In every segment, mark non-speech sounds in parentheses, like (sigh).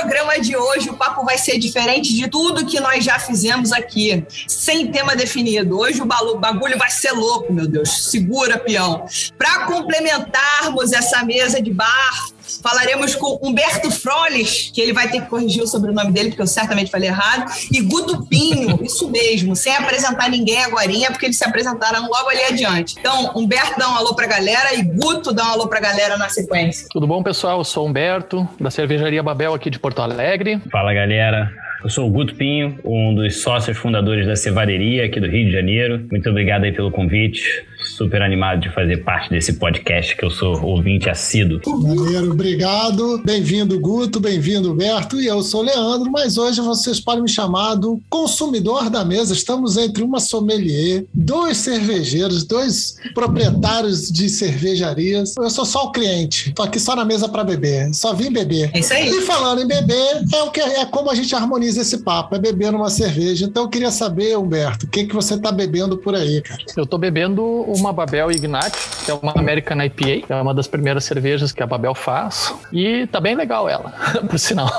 programa de hoje o papo vai ser diferente de tudo que nós já fizemos aqui, sem tema definido. Hoje o bagulho vai ser louco, meu Deus. Segura, peão. Para complementarmos essa mesa de bar, Falaremos com Humberto Froles, que ele vai ter que corrigir o sobrenome dele, porque eu certamente falei errado, e Guto Pinho, isso mesmo, sem apresentar ninguém agora, porque eles se apresentaram logo ali adiante. Então, Humberto dá um alô pra galera e Guto dá um alô pra galera na sequência. Tudo bom, pessoal? Eu sou Humberto, da Cervejaria Babel aqui de Porto Alegre. Fala, galera. Eu sou o Guto Pinho, um dos sócios fundadores da Cevaderia aqui do Rio de Janeiro. Muito obrigado aí pelo convite super animado de fazer parte desse podcast, que eu sou ouvinte assíduo. Maneiro, obrigado. Bem-vindo, Guto, bem-vindo, Berto. E eu sou o Leandro, mas hoje vocês podem me chamar do consumidor da mesa. Estamos entre uma sommelier, dois cervejeiros, dois proprietários de cervejarias. Eu sou só o cliente. Tô aqui só na mesa para beber. Só vim beber. É isso aí. E falando em beber, é o que é como a gente harmoniza esse papo, é beber numa cerveja. Então eu queria saber, Humberto, o que que você tá bebendo por aí, cara? Eu tô bebendo uma Babel Ignite, que é uma American IPA, que é uma das primeiras cervejas que a Babel faz. E tá bem legal ela, (laughs) por sinal.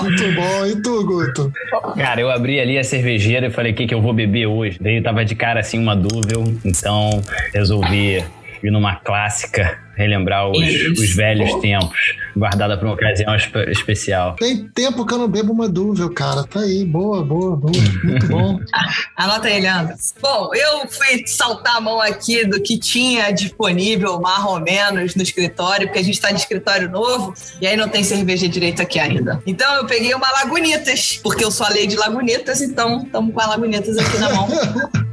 Muito bom. E tu, Guto? Cara, eu abri ali a cervejeira e falei, o que, que eu vou beber hoje? Veio, tava de cara assim uma dúvida, então resolvi ir numa clássica relembrar os, os velhos tempos, guardada para uma ocasião especial. Tem tempo que eu não bebo uma dúvida, cara. Tá aí, boa, boa, boa. Muito bom. (laughs) Anota aí, Leandro. Bom, eu fui saltar a mão aqui do que tinha disponível, mais ou menos, no escritório, porque a gente está de escritório novo e aí não tem cerveja direito aqui ainda. Então eu peguei uma Lagunitas, porque eu sou a lei de Lagunitas, então estamos com a Lagunitas aqui na mão. (laughs)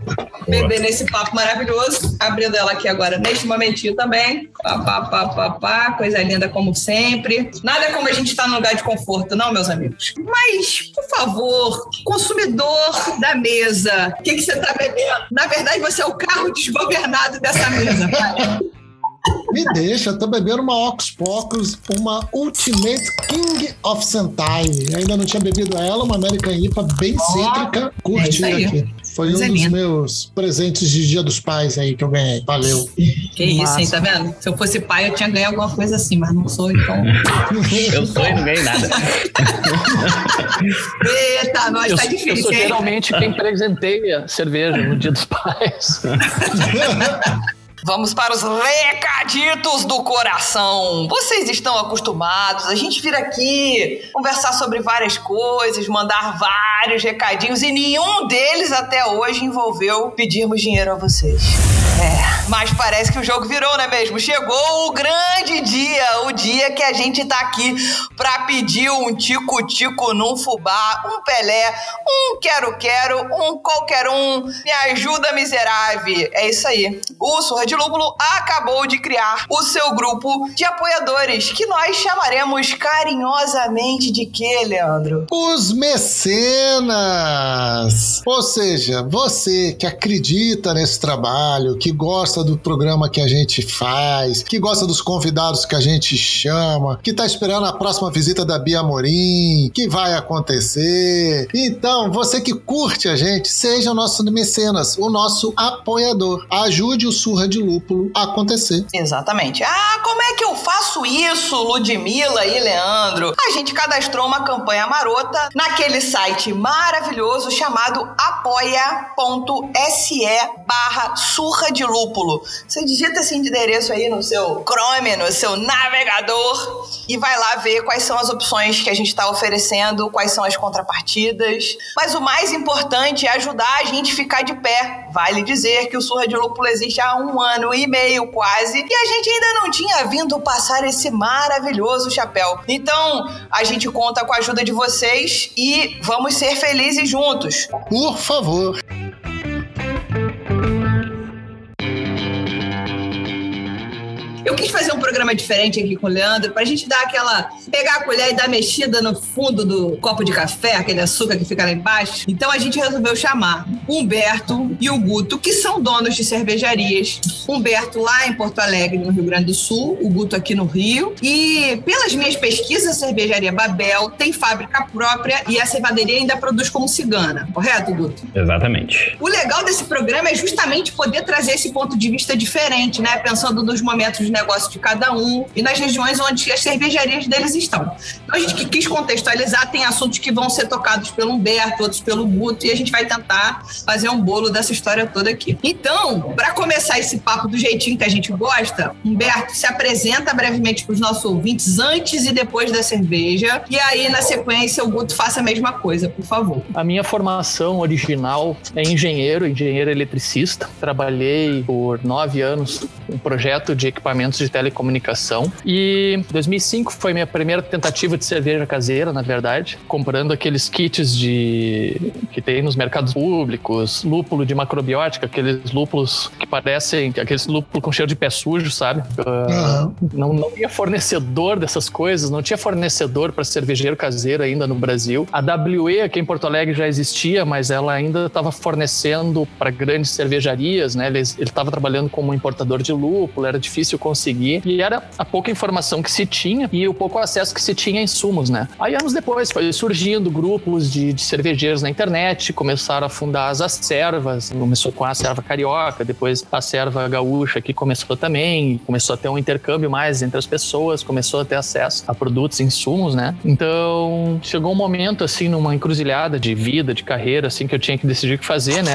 Beber nesse papo maravilhoso. Abrindo ela aqui agora neste momentinho também. Pá, pá, pá, pá, pá, coisa linda como sempre. Nada como a gente estar tá no lugar de conforto, não, meus amigos? Mas, por favor, consumidor da mesa, o que, que você está bebendo? Na verdade, você é o carro desgovernado dessa mesa, cara. Me deixa, eu tô bebendo uma Ox Pocos, uma Ultimate King of Sentai. Ainda não tinha bebido ela, uma American IPA bem oh, cítrica. Curti é aqui. Foi um dos meus presentes de Dia dos Pais aí que eu ganhei. Valeu. Que isso, hein? Tá vendo? Se eu fosse pai, eu tinha ganho alguma coisa assim, mas não sou, então. (laughs) eu sou e não ganhei nada. (laughs) Eita, nós eu, tá difícil. Eu sou geralmente quem presenteia cerveja no Dia dos Pais. (laughs) Vamos para os recaditos do coração. Vocês estão acostumados, a gente vir aqui conversar sobre várias coisas, mandar vários recadinhos e nenhum deles até hoje envolveu pedirmos dinheiro a vocês. Mas parece que o jogo virou, não é mesmo? Chegou o grande dia, o dia que a gente tá aqui pra pedir um tico-tico num fubá, um Pelé, um quero-quero, um qualquer um. Me ajuda, miserável. É isso aí. O Surra de Lúpulo acabou de criar o seu grupo de apoiadores, que nós chamaremos carinhosamente de quê, Leandro? Os mecenas! Ou seja, você que acredita nesse trabalho, que gosta do programa que a gente faz, que gosta dos convidados que a gente chama, que tá esperando a próxima visita da Bia Morim, que vai acontecer. Então, você que curte a gente, seja o nosso mecenas, o nosso apoiador. Ajude o Surra de Lúpulo a acontecer. Exatamente. Ah, como é que eu faço isso, Ludmilla e Leandro? A gente cadastrou uma campanha marota naquele site maravilhoso chamado apoia.se barra surra de lúpulo. Você digita esse endereço aí no seu Chrome, no seu navegador e vai lá ver quais são as opções que a gente está oferecendo, quais são as contrapartidas. Mas o mais importante é ajudar a gente ficar de pé. Vale dizer que o Surra de Lúpulo existe há um ano e meio quase e a gente ainda não tinha vindo passar esse maravilhoso chapéu. Então, a gente conta com a ajuda de vocês e vamos ser felizes juntos. Por favor. Eu quis fazer um programa diferente aqui com o Leandro, pra gente dar aquela. pegar a colher e dar mexida no fundo do copo de café, aquele açúcar que fica lá embaixo. Então a gente resolveu chamar Humberto e o Guto, que são donos de cervejarias. Humberto lá em Porto Alegre, no Rio Grande do Sul, o Guto aqui no Rio. E pelas minhas pesquisas, a cervejaria Babel tem fábrica própria e a cevaderia ainda produz como cigana, correto, Guto? Exatamente. O legal desse programa é justamente poder trazer esse ponto de vista diferente, né? Pensando nos momentos de negócio de cada um e nas regiões onde as cervejarias deles estão. Então a gente quis contextualizar, tem assuntos que vão ser tocados pelo Humberto, outros pelo Guto, e a gente vai tentar fazer um bolo dessa história toda aqui. Então, para começar esse papo do jeitinho que a gente gosta, Humberto se apresenta brevemente para os nossos ouvintes antes e depois da cerveja, e aí na sequência o Guto faça a mesma coisa, por favor. A minha formação original é engenheiro, engenheiro eletricista. Trabalhei por nove anos um projeto de equipamentos de telecomunicação e 2005 foi minha primeira tentativa de cerveja caseira, na verdade, comprando aqueles kits de que tem nos mercados públicos, lúpulo de macrobiótica, aqueles lúpulos que parecem aqueles lúpulos com cheiro de pé sujo, sabe? Uh, não, não tinha fornecedor dessas coisas, não tinha fornecedor para cervejeiro caseiro ainda no Brasil. A WE aqui em Porto Alegre já existia, mas ela ainda estava fornecendo para grandes cervejarias, né? Ele estava trabalhando como importador de lúpulo, era difícil conseguir e era a pouca informação que se tinha e o pouco acesso que se tinha a insumos, né? Aí anos depois foi surgindo grupos de, de cervejeiros na internet, começaram a fundar as acervas, começou com a acerva carioca, depois a acerva gaúcha que começou também, começou a ter um intercâmbio mais entre as pessoas, começou a ter acesso a produtos, insumos, né? Então chegou um momento assim numa encruzilhada de vida, de carreira, assim que eu tinha que decidir o que fazer, né?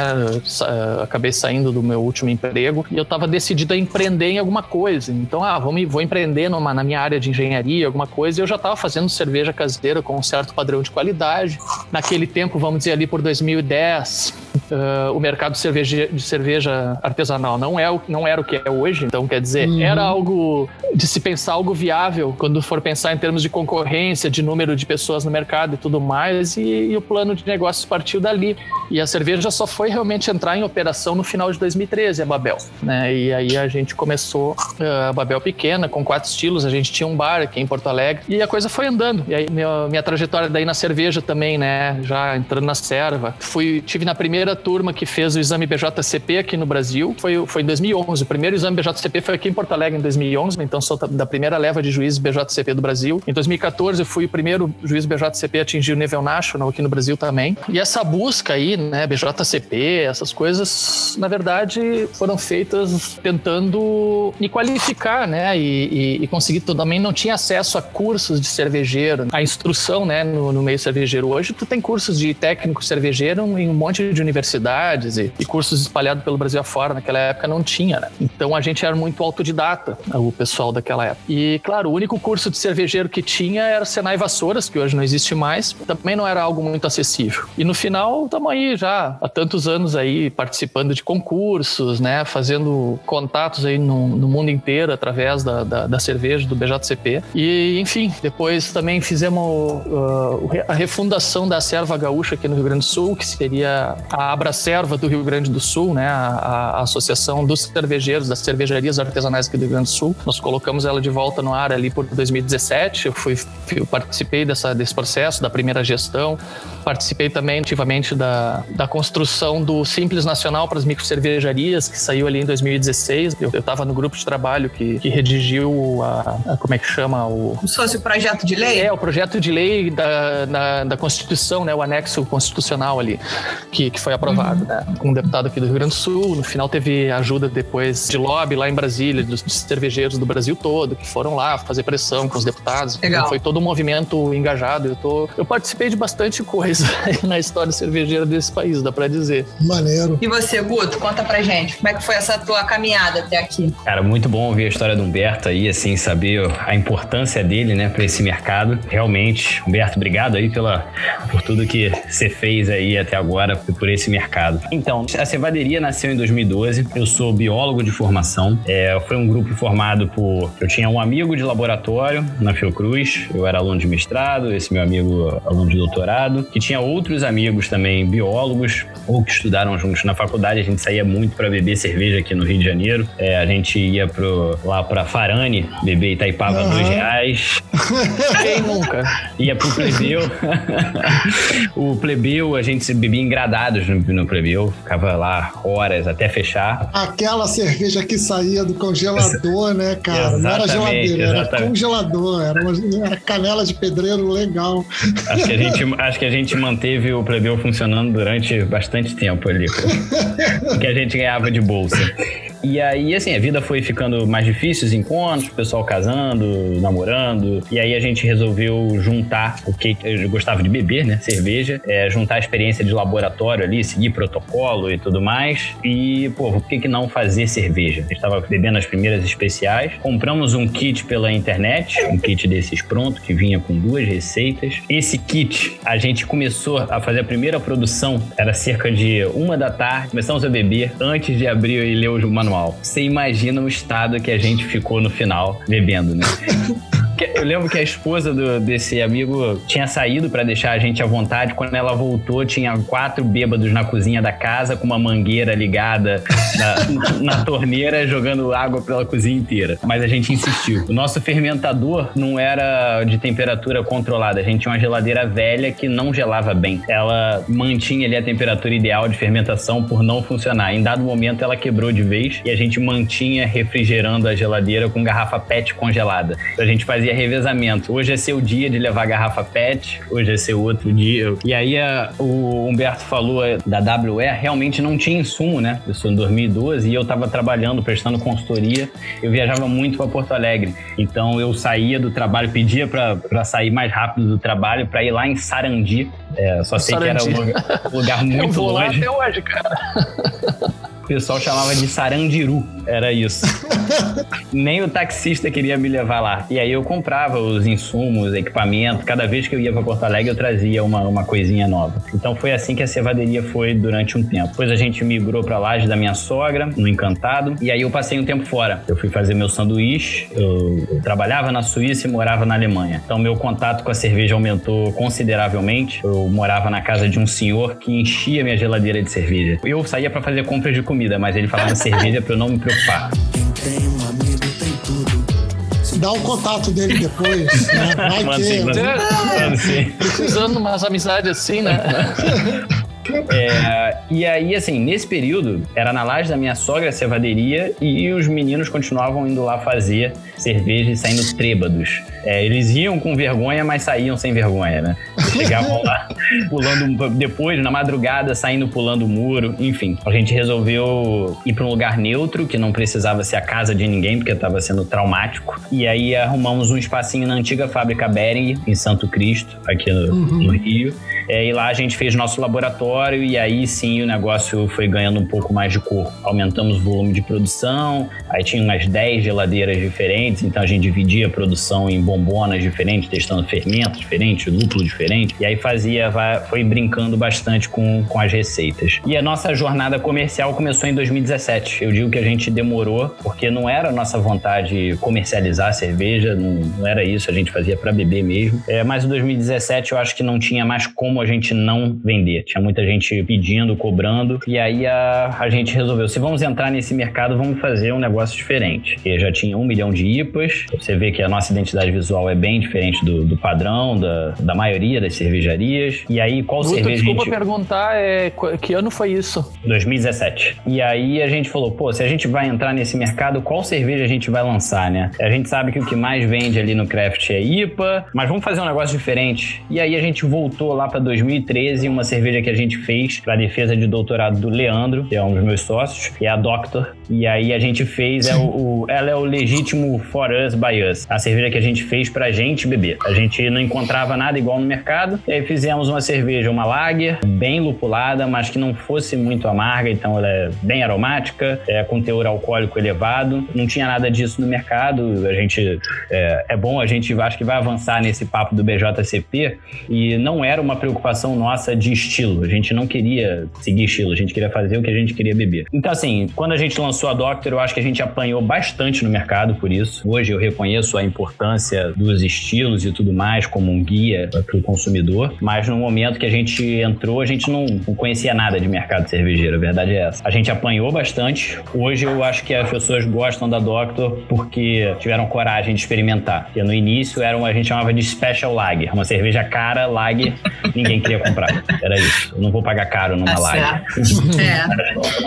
Eu acabei saindo do meu último emprego e eu estava decidido a empreender em alguma coisa. Então, ah, vou, me, vou empreender numa, na minha área de engenharia, alguma coisa. E eu já estava fazendo cerveja caseira com um certo padrão de qualidade. Naquele tempo, vamos dizer ali por 2010, uh, o mercado de cerveja, de cerveja artesanal não, é o, não era o que é hoje. Então, quer dizer, uhum. era algo de se pensar algo viável quando for pensar em termos de concorrência, de número de pessoas no mercado e tudo mais. E, e o plano de negócios partiu dali. E a cerveja só foi realmente entrar em operação no final de 2013, a Babel. Né? E aí a gente começou uh, a Babel pequena, com quatro estilos. A gente tinha um bar aqui em Porto Alegre. E a coisa foi andando. E aí minha, minha trajetória daí na cerveja também, né? Já entrando na serva. Fui, tive na primeira turma que fez o exame BJCP aqui no Brasil. Foi, foi em 2011. O primeiro exame BJCP foi aqui em Porto Alegre em 2011. Então sou da primeira leva de juízes BJCP do Brasil. Em 2014 eu fui o primeiro juiz BJCP a atingir o nível national aqui no Brasil também. E essa busca aí, né? BJCP, essas coisas, na verdade, foram feitas tentando me qualificar, né? E, e, e conseguir também não tinha acesso a cursos de cervejeiro, a instrução, né? No, no, meio cervejeiro hoje, tu tem cursos de técnico cervejeiro em um monte de universidades e, e cursos espalhados pelo Brasil afora. Naquela época não tinha, né? Então a gente era muito autodidata, o pessoal daquela época. E claro, o único curso de cervejeiro que tinha era o Senai Vassouras, que hoje não existe mais. Também não era algo muito acessível. E no final, estamos aí já há tantos anos aí participando de concursos, né? Fazendo contatos aí no, no mundo inteiro através da, da, da, cerveja, do BJCP. E, enfim, depois também fizemos uh, a refundação da Serva Gaúcha aqui no Rio Grande do Sul, que seria a Abra Serva do Rio Grande do Sul, né? A, a Associação dos Cervejeiros, das Cervejarias Artesanais aqui do Rio Grande do Sul. Nós colocamos ela de volta no ar ali por 2017. Eu fui, eu participei dessa, desse processo, da primeira gestão. Participei também ativamente da, da construção do Simples Nacional para as microcervejarias, que saiu ali em 2016. Eu estava no grupo de trabalho que, que redigiu a, a, Como é que chama? O, Como se fosse o projeto de lei? É, o projeto de lei da, da, da Constituição, né, o anexo constitucional ali, que, que foi aprovado, uhum. né, com um deputado aqui do Rio Grande do Sul. No final teve ajuda depois de lobby lá em Brasília, dos, dos cervejeiros do Brasil todo, que foram lá fazer pressão com os deputados. Legal. Então, foi todo um movimento engajado. Eu, tô, eu participei de bastante coisa (laughs) na história cervejeira desse país, dá pra dizer. Maneiro. E você, Guto, conta pra gente, como é que foi essa tua caminhada até aqui? Cara, muito bom ouvir a história do Humberto aí, assim, saber a importância dele, né, pra esse mercado. Realmente, Humberto, obrigado aí pela, por tudo que você fez aí até agora, por esse mercado. Então, a Cevaderia nasceu em 2012. Eu sou biólogo de formação. É, foi um grupo formado por. Eu tinha um amigo de laboratório na Fiocruz, eu era aluno de mestrado, esse meu amigo aluno de doutorado, que tinha outros amigos também biólogos, ou que estudaram juntos na faculdade. A gente saía muito para beber cerveja aqui no Rio de Janeiro. É, a gente ia pro, lá para Farane, beber Itaipava uhum. dois reais. (laughs) Quem nunca? Ia pro plebeu. (laughs) o plebeu, a gente bebia engradados no, no plebeu, ficava lá horas até fechar. Aquela cerveja que saía do congelador, né, cara? Exatamente, Não era geladeira, exatamente. era congelador, era, uma, era canela de pedreiro legal. Acho que, a gente, (laughs) acho que a gente manteve o plebeu funcionando durante bastante tempo ali, que a gente ganhava de bolsa. E aí, assim, a vida foi ficando mais difícil, os encontros, pessoal casando, namorando. E aí a gente resolveu juntar o que eu gostava de beber, né? Cerveja. É, juntar a experiência de laboratório ali, seguir protocolo e tudo mais. E, pô, por que, que não fazer cerveja? A gente tava bebendo as primeiras especiais. Compramos um kit pela internet, um kit desses pronto, que vinha com duas receitas. Esse kit, a gente começou a fazer a primeira produção, era cerca de uma da tarde. Começamos a beber antes de abrir e ler o manual. Você imagina o estado que a gente ficou no final bebendo, né? (laughs) Eu lembro que a esposa do, desse amigo tinha saído para deixar a gente à vontade. Quando ela voltou, tinha quatro bêbados na cozinha da casa com uma mangueira ligada na, (laughs) na torneira, jogando água pela cozinha inteira. Mas a gente insistiu. O nosso fermentador não era de temperatura controlada. A gente tinha uma geladeira velha que não gelava bem. Ela mantinha ali a temperatura ideal de fermentação por não funcionar. Em dado momento, ela quebrou de vez e a gente mantinha refrigerando a geladeira com garrafa PET congelada. Então, a gente fazia fazia revezamento. Hoje é seu dia de levar garrafa PET, hoje é seu outro dia. E aí a, o Humberto falou é, da WE, realmente não tinha insumo, né? Eu sou em 2012 e eu estava trabalhando, prestando consultoria. Eu viajava muito para Porto Alegre. Então eu saía do trabalho, pedia para sair mais rápido do trabalho para ir lá em Sarandi. É, só sei Sarandi. que era um lugar, um lugar (laughs) muito eu vou longe. Lá até hoje, cara. O pessoal chamava de Sarandiru, era isso. (laughs) Nem o taxista queria me levar lá. E aí eu comprava os insumos, equipamento. Cada vez que eu ia para Porto Alegre, eu trazia uma, uma coisinha nova. Então foi assim que a cevaderia foi durante um tempo. Depois a gente migrou para laje da minha sogra, no Encantado. E aí eu passei um tempo fora. Eu fui fazer meu sanduíche. Eu, trabalhava na Suíça e morava na Alemanha. Então meu contato com a cerveja aumentou consideravelmente. Eu morava na casa de um senhor que enchia minha geladeira de cerveja. Eu saía para fazer compras de comida comida, mas ele falava (laughs) cerveja pra eu não me preocupar. Tem um amigo tem tudo. Dá o contato dele depois, né? Vai mano, ter. Mano, mano, Precisando de umas amizades assim, né? (laughs) É, e aí, assim, nesse período, era na laje da minha sogra a cevaderia e os meninos continuavam indo lá fazer cerveja e saindo trêbados. É, eles iam com vergonha, mas saíam sem vergonha, né? Chegavam lá (laughs) pulando, depois, na madrugada, saindo pulando o muro, enfim. A gente resolveu ir para um lugar neutro, que não precisava ser a casa de ninguém, porque estava sendo traumático. E aí arrumamos um espacinho na antiga fábrica Bering, em Santo Cristo, aqui no, uhum. no Rio. É, e lá a gente fez nosso laboratório e aí sim o negócio foi ganhando um pouco mais de corpo. Aumentamos o volume de produção, aí tinha umas 10 geladeiras diferentes, então a gente dividia a produção em bombonas diferentes, testando fermentos diferentes, lúpulo diferente, e aí fazia, foi brincando bastante com, com as receitas. E a nossa jornada comercial começou em 2017. Eu digo que a gente demorou, porque não era a nossa vontade comercializar cerveja, não, não era isso, a gente fazia para beber mesmo. É, mas em 2017 eu acho que não tinha mais como como a gente não vender. Tinha muita gente pedindo, cobrando, e aí a, a gente resolveu: se vamos entrar nesse mercado, vamos fazer um negócio diferente. Porque já tinha um milhão de IPAs, você vê que a nossa identidade visual é bem diferente do, do padrão, da, da maioria das cervejarias. E aí, qual cerveja. Desculpa gente... perguntar, é, que ano foi isso? 2017. E aí a gente falou: pô, se a gente vai entrar nesse mercado, qual cerveja a gente vai lançar, né? A gente sabe que o que mais vende ali no craft é IPA, mas vamos fazer um negócio diferente. E aí a gente voltou lá para 2013, uma cerveja que a gente fez para defesa de doutorado do Leandro, que é um dos meus sócios, que é a Doctor. E aí a gente fez, é o, o, ela é o legítimo For Us by Us, a cerveja que a gente fez pra gente beber. A gente não encontrava nada igual no mercado mercado. E aí fizemos uma cerveja, uma lager, bem lupulada, mas que não fosse muito amarga, então ela é bem aromática, é, com teor alcoólico elevado. Não tinha nada disso no mercado. A gente é, é bom, a gente acho que vai avançar nesse papo do BJCP e não era uma preocupação nossa de estilo. A gente não queria seguir estilo, a gente queria fazer o que a gente queria beber. Então, assim, quando a gente lançou a Doctor, eu acho que a gente apanhou bastante no mercado por isso. Hoje eu reconheço a importância dos estilos e tudo mais como um guia para o consumidor, mas no momento que a gente entrou, a gente não, não conhecia nada de mercado cervejeiro, a verdade é essa. A gente apanhou bastante. Hoje eu acho que as pessoas gostam da Doctor porque tiveram coragem de experimentar. Porque no início era uma, a gente chamava de Special Lager, uma cerveja cara, Lager, ninguém queria comprar. Era isso. Eu não vou pagar caro numa tá Lager.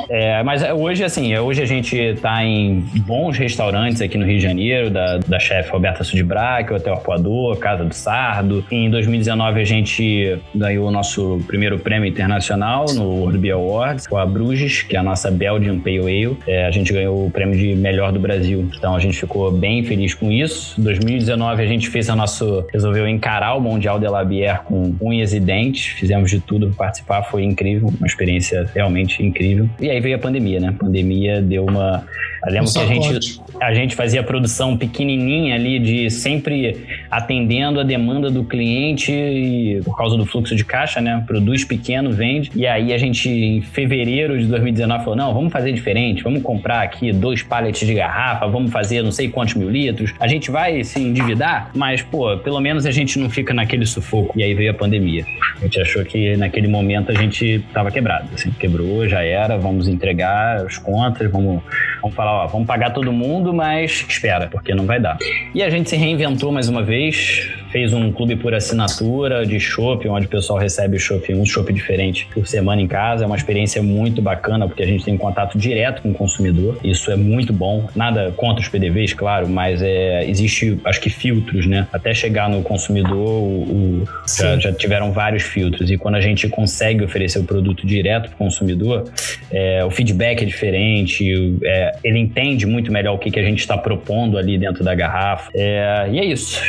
É. (laughs) é. Mas hoje, assim, hoje a gente está em bons restaurantes aqui no Rio de Janeiro, da, da chefe Roberta Sudbrack, Hotel Arpoador, Casa do Sardo. Em 2019 a gente ganhou o nosso primeiro prêmio internacional no World Beer Awards com a Bruges, que é a nossa Belgian Pale Ale. É, a gente ganhou o prêmio de melhor do Brasil. Então a gente ficou bem feliz com isso. Em 2019 a gente fez a nosso resolveu encarar o Mundial de la Bière com unhas e dentes. Fizemos de tudo para participar, foi incrível, uma experiência realmente incrível. E aí veio a pandemia, né? A pandemia deu uma eu lembro um que a gente, a gente fazia produção pequenininha ali de sempre atendendo a demanda do cliente e, por causa do fluxo de caixa, né? Produz pequeno, vende. E aí a gente, em fevereiro de 2019, falou: não, vamos fazer diferente, vamos comprar aqui dois pallets de garrafa, vamos fazer não sei quantos mil litros. A gente vai se endividar, mas, pô, pelo menos a gente não fica naquele sufoco. E aí veio a pandemia. A gente achou que naquele momento a gente tava quebrado. Assim, quebrou, já era, vamos entregar as contas, vamos, vamos falar ó, vamos pagar todo mundo, mas espera, porque não vai dar. E a gente se reinventou mais uma vez, fez um clube por assinatura de shopping, onde o pessoal recebe shopping, um shopping diferente por semana em casa. É uma experiência muito bacana, porque a gente tem contato direto com o consumidor. Isso é muito bom. Nada contra os PDVs, claro, mas é, existe, acho que filtros, né? Até chegar no consumidor, o, o já, já, tiveram vários filtros. E quando a gente consegue oferecer o produto direto para o consumidor, é, o feedback é diferente, é, ele entende muito melhor o que, que a gente está propondo ali dentro da garrafa. É, e é isso.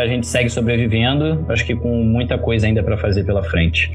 A gente segue sobrevivendo, acho que com muita coisa ainda para fazer pela frente.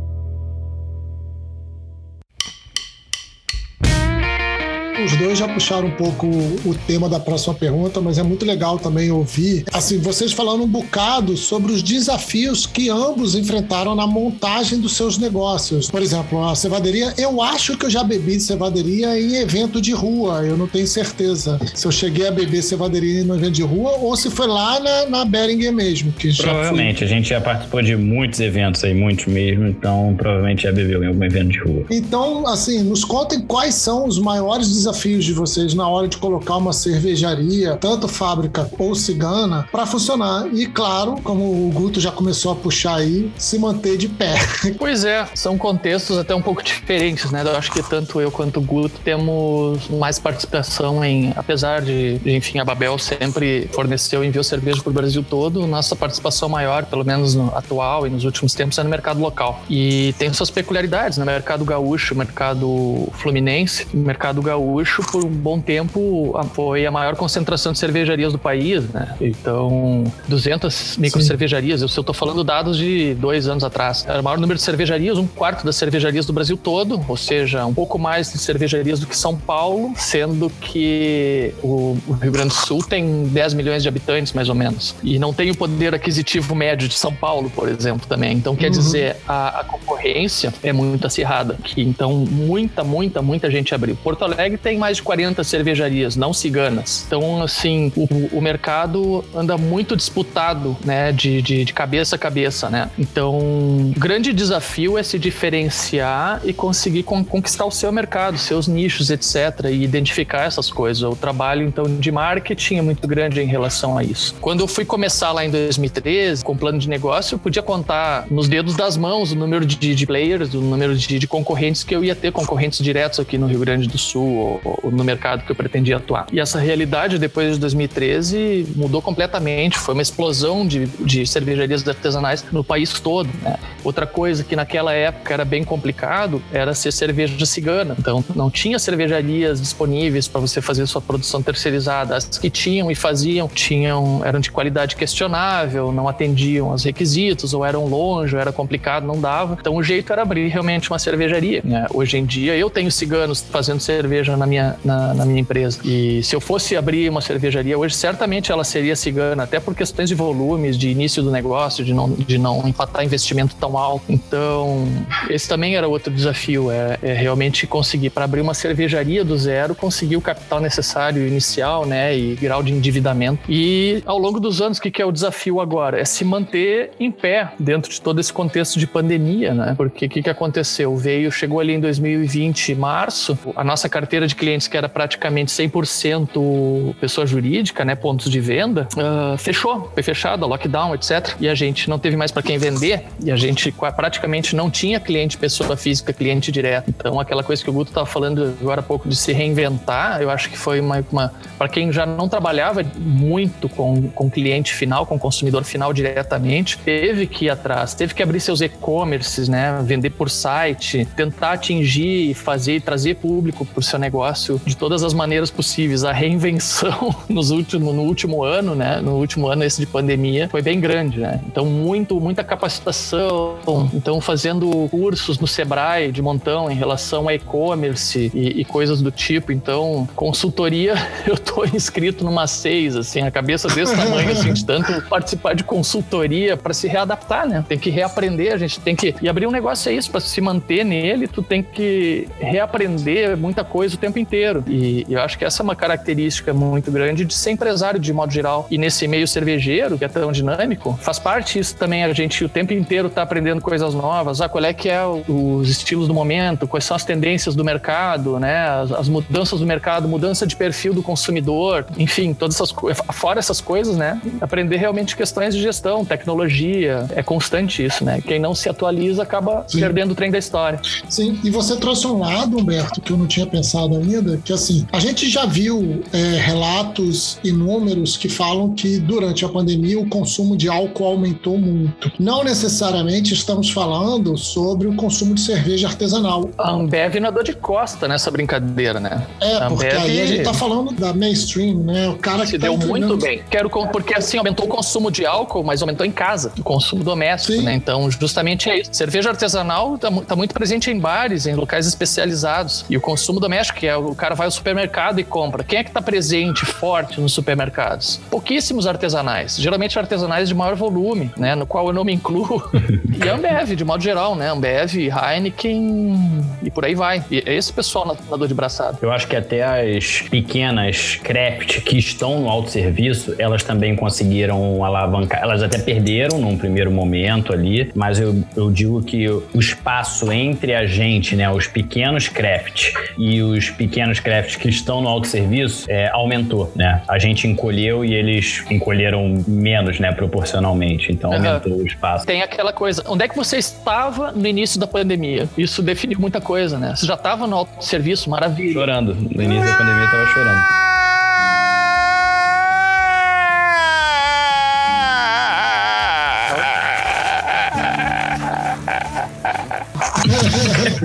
Os dois já puxaram um pouco o tema da próxima pergunta, mas é muito legal também ouvir, assim, vocês falando um bocado sobre os desafios que ambos enfrentaram na montagem dos seus negócios. Por exemplo, a cevaderia, eu acho que eu já bebi de cevaderia em evento de rua, eu não tenho certeza se eu cheguei a beber cevaderia no evento de rua ou se foi lá na, na Beringer mesmo. Que provavelmente, a gente já participou de muitos eventos aí, muitos mesmo, então provavelmente já bebeu em algum evento de rua. Então, assim, nos contem quais são os maiores desafios desafios de vocês na hora de colocar uma cervejaria, tanto fábrica ou cigana, para funcionar. E claro, como o Guto já começou a puxar aí, se manter de pé. (laughs) Pois é, são contextos até um pouco diferentes, né? Eu acho que tanto eu quanto o Guto temos mais participação em, apesar de, enfim, a Babel sempre forneceu e enviou cerveja para o Brasil todo, nossa participação maior, pelo menos no atual e nos últimos tempos, é no mercado local. E tem suas peculiaridades, né? mercado gaúcho, mercado fluminense, mercado gaúcho Gaúcho, por um bom tempo, foi a maior concentração de cervejarias do país, né? Então, 200 micro cervejarias. Eu, tô falando dados de dois anos atrás. Era o maior número de cervejarias, um quarto das cervejarias do Brasil todo, ou seja, um pouco mais de cervejarias do que São Paulo, sendo que o, o Rio Grande do Sul tem 10 milhões de habitantes, mais ou menos. E não tem o poder aquisitivo médio de São Paulo, por exemplo, também. Então, quer uhum. dizer, a, a, concorrência é muito acirrada. Que, então, muita, muita, muita gente abriu. Porto Alegre tem mais de 40 cervejarias, não ciganas. Então, assim, o, o mercado anda muito disputado, né, de, de, de, cabeça a cabeça, né? Então, o grande desafio é se diferenciar e conseguir con conquistar o seu mercado, seus nichos, etc., e identificar essas coisas. O trabalho, então, de marketing é muito grande em relação a isso. Quando eu fui começar lá em 2013, com plano de negócio, eu podia contar nos dedos das mãos o número de, de players, o número de, de concorrentes que eu ia ter, concorrentes diretos aqui no Rio Grande do Sul, no, mercado que eu pretendia atuar. E essa realidade, depois de 2013, mudou completamente. Foi uma explosão de, de cervejarias artesanais no país todo. Né? Outra coisa que naquela época era bem complicado era ser cerveja cigana. Então, não tinha cervejarias disponíveis para você fazer sua produção terceirizada. As que tinham e faziam tinham eram de qualidade questionável, não atendiam aos requisitos, ou eram longe, ou era complicado, não dava. Então, o jeito era abrir realmente uma cervejaria. Né? Hoje em dia, eu tenho ciganos fazendo cerveja na minha, na, na minha empresa. E se eu fosse abrir uma cervejaria hoje, certamente ela seria cigana, até por questões de volumes, de início do negócio, de não, de não empatar investimento tão alto. Então, esse também era outro desafio, é, é realmente conseguir, para abrir uma cervejaria do zero, conseguir o capital necessário inicial, né, e grau de endividamento. E ao longo dos anos, o que, que é o desafio agora? É se manter em pé dentro de todo esse contexto de pandemia, né? Porque o que, que aconteceu? Veio, chegou ali em 2020, março, a nossa carteira de clientes, que era praticamente 100% pessoa jurídica, né, pontos de venda, uh, fechou, foi fechada, lockdown, etc. E a gente não teve mais para quem vender, e a gente praticamente não tinha cliente pessoa física, cliente direto. Então, aquela coisa que o Guto estava falando agora há pouco de se reinventar, eu acho que foi uma, uma para quem já não trabalhava muito com, com cliente final, com consumidor final diretamente, teve que ir atrás, teve que abrir seus e-commerces, né, vender por site, tentar atingir, fazer trazer público para o seu negócio de todas as maneiras possíveis. A reinvenção (laughs) nos últimos, no último ano, né, no último ano esse de pandemia, foi bem grande, né? Então, muito, muita capacitação, então fazendo cursos no Sebrae de montão em relação a e-commerce e, e, coisas do tipo. Então, consultoria, (laughs) eu tô inscrito numa seis, assim, a cabeça desse tamanho, assim, de tanto participar de consultoria para se readaptar, né? Tem que reaprender, a gente tem que. E abrir um negócio é isso, para se manter nele, tu tem que reaprender muita coisa o tempo inteiro. E, e eu acho que essa é uma característica muito grande de ser empresário de modo geral. E nesse meio cervejeiro, que é tão dinâmico, faz parte isso também, a gente o tempo inteiro tá aprendendo coisas novas. Ah, qual é que é os estilos do momento, quais são as tendências do mercado, né? As, as mudanças do mercado, mudança de perfil do consumidor, enfim, todas essas coisas. Fora essas coisas, né? Aprender realmente questões de gestão, tecnologia. É constante isso, né? Quem não se atualiza acaba Sim. perdendo o trem da história. Sim, e você trouxe um lado, Humberto, que eu não tinha pensado ainda, que assim, a gente já viu é, relatos e números que falam que durante a pandemia o consumo de álcool aumentou muito. Não necessariamente estamos falando sobre o consumo de cerveja artesanal. A Ambev não é dor de costa nessa brincadeira, né? É, porque Ambev... aí a gente tá falando da mainstream, né? O cara Se que tá deu entregando... muito bem. Quero porque assim aumentou o consumo de álcool, mas aumentou em casa, o consumo doméstico, Sim. né? Então, justamente é isso. Cerveja artesanal tá, tá muito presente em bares, em locais especializados. E o consumo doméstico, que é o cara vai ao supermercado e compra. Quem é que tá presente, forte nos supermercados? Pouquíssimos artesanais. Geralmente artesanais de maior volume, né? No qual eu não me incluo. (laughs) e Ambev, de modo geral, né? Ambev, Heineken e por aí vai. E é esse pessoal na, na dor de braçada. Eu acho que até as pequenas craft que estão no autosserviço, elas também conseguiram alavancar. Elas até perderam num primeiro momento ali, mas eu, eu digo que o espaço entre a gente, né? Os pequenos craft e os pequenos craft que estão no autosserviço é, aumentou, né? A gente encolheu e eles encolheram menos, né? Proporcionalmente. Então aumentou uhum. o espaço. Tem aquela coisa. Onde é que você estava no início da pandemia? Isso define muita coisa, né? Você já estava no autosserviço, maravilha. Chorando. No início da pandemia eu tava chorando.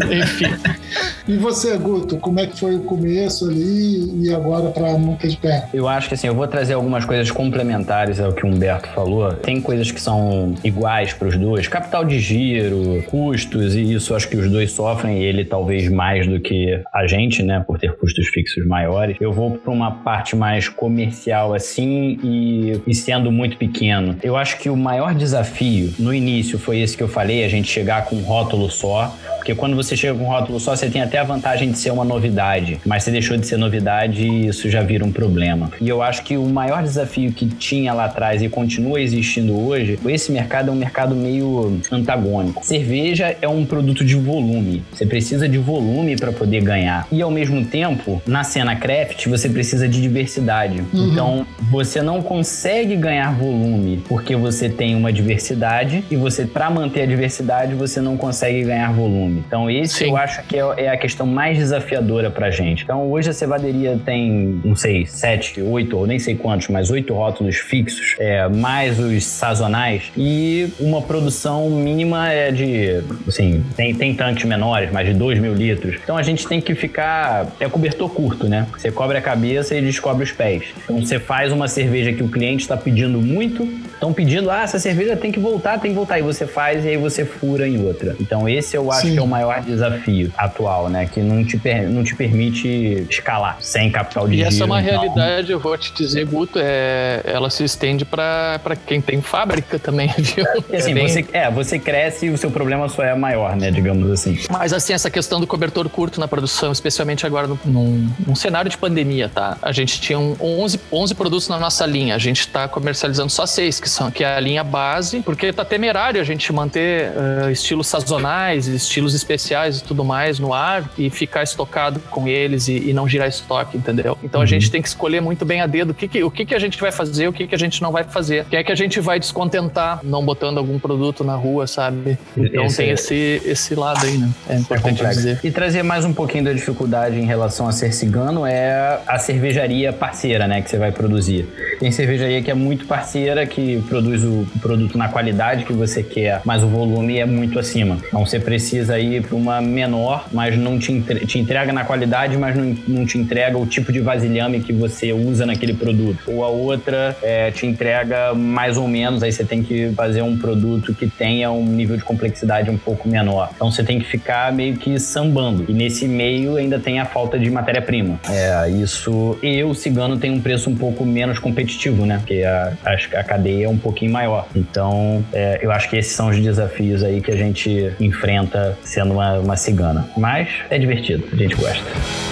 (laughs) Enfim. E você, Guto, como é que foi o começo ali e agora para Nunca de Pé? Eu acho que assim, eu vou trazer algumas coisas complementares ao que o Humberto falou. Tem coisas que são iguais para os dois, capital de giro, custos, e isso acho que os dois sofrem, ele talvez mais do que a gente, né, por ter custos fixos maiores. Eu vou para uma parte mais comercial assim e, e sendo muito pequeno. Eu acho que o maior desafio no início foi esse que eu falei, a gente chegar com um rótulo só, porque quando você chega com um rótulo só, você tem até a vantagem de ser uma novidade, mas se deixou de ser novidade, isso já vira um problema. E eu acho que o maior desafio que tinha lá atrás e continua existindo hoje, esse mercado é um mercado meio antagônico. Cerveja é um produto de volume. Você precisa de volume para poder ganhar. E ao mesmo tempo, na cena craft, você precisa de diversidade. Uhum. Então, você não consegue ganhar volume porque você tem uma diversidade e você para manter a diversidade, você não consegue ganhar volume. Então, esse Sim. eu acho que é, é, questão mais desafiadora pra gente. Então, hoje a cevaderia tem, não sei, sete, oito, ou nem sei quantos, mas oito rótulos fixos, é, mais os sazonais, e uma produção mínima é de, assim, tem, tem tanques menores, mais de 2 mil litros. Então, a gente tem que ficar, é cobertor curto, né? Você cobre a cabeça e descobre os pés. Então, você faz uma cerveja que o cliente está pedindo muito, estão pedindo, ah, essa cerveja tem que voltar, tem que voltar, e você faz e aí você fura em outra. Então, esse eu acho Sim. que é o maior desafio atual, né? Que não te, não te permite escalar sem capital de e giro. E essa é uma então... realidade, eu vou te dizer, Guto, é, ela se estende para quem tem fábrica também, (laughs) viu? E assim, é, você, é, você cresce e o seu problema só é maior, né? Digamos assim. Mas assim, essa questão do cobertor curto na produção, especialmente agora num, num cenário de pandemia, tá? A gente tinha 11, 11 produtos na nossa linha, a gente está comercializando só seis, que são que é a linha base, porque tá temerário a gente manter uh, estilos sazonais, estilos especiais e tudo mais no ar e ficar estocado com eles e, e não girar estoque, entendeu? Então uhum. a gente tem que escolher muito bem a dedo o que, que, o que, que a gente vai fazer, o que, que a gente não vai fazer. Quem é que a gente vai descontentar não botando algum produto na rua, sabe? Então esse tem é... esse, esse lado aí, né? É importante é dizer. E trazer mais um pouquinho da dificuldade em relação a ser cigano é a cervejaria parceira, né? Que você vai produzir. Tem cervejaria que é muito parceira, que produz o produto na qualidade que você quer, mas o volume é muito acima. Então você precisa ir para uma menor, mas não te, entre... te entrega na qualidade, mas não, não te entrega o tipo de vasilhame que você usa naquele produto. Ou a outra é, te entrega mais ou menos, aí você tem que fazer um produto que tenha um nível de complexidade um pouco menor. Então você tem que ficar meio que sambando. E nesse meio ainda tem a falta de matéria-prima. É, isso. E o cigano tem um preço um pouco menos competitivo, né? Porque a, a, a cadeia é um pouquinho maior. Então, é, eu acho que esses são os desafios aí que a gente enfrenta sendo uma, uma cigana. Mas é divertido, a gente gosta.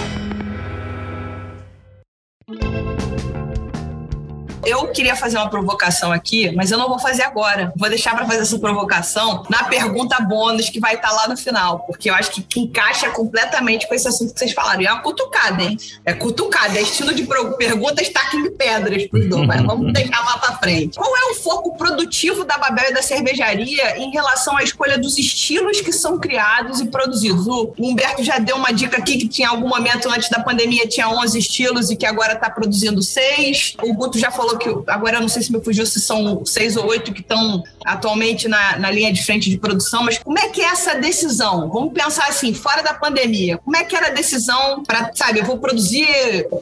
Queria fazer uma provocação aqui, mas eu não vou fazer agora. Vou deixar para fazer essa provocação na pergunta bônus que vai estar tá lá no final, porque eu acho que encaixa completamente com esse assunto que vocês falaram. E é uma cutucada, hein? É cutucada, é estilo de perguntas tacking pedras pros dois, mas vamos (laughs) deixar lá para frente. Qual é o foco produtivo da Babel e da cervejaria em relação à escolha dos estilos que são criados e produzidos? O Humberto já deu uma dica aqui que tinha algum momento antes da pandemia tinha 11 estilos e que agora está produzindo seis. O Guto já falou que agora eu não sei se me fugiu se são seis ou oito que estão atualmente na, na linha de frente de produção, mas como é que é essa decisão? Vamos pensar assim, fora da pandemia, como é que era a decisão para, sabe, eu vou produzir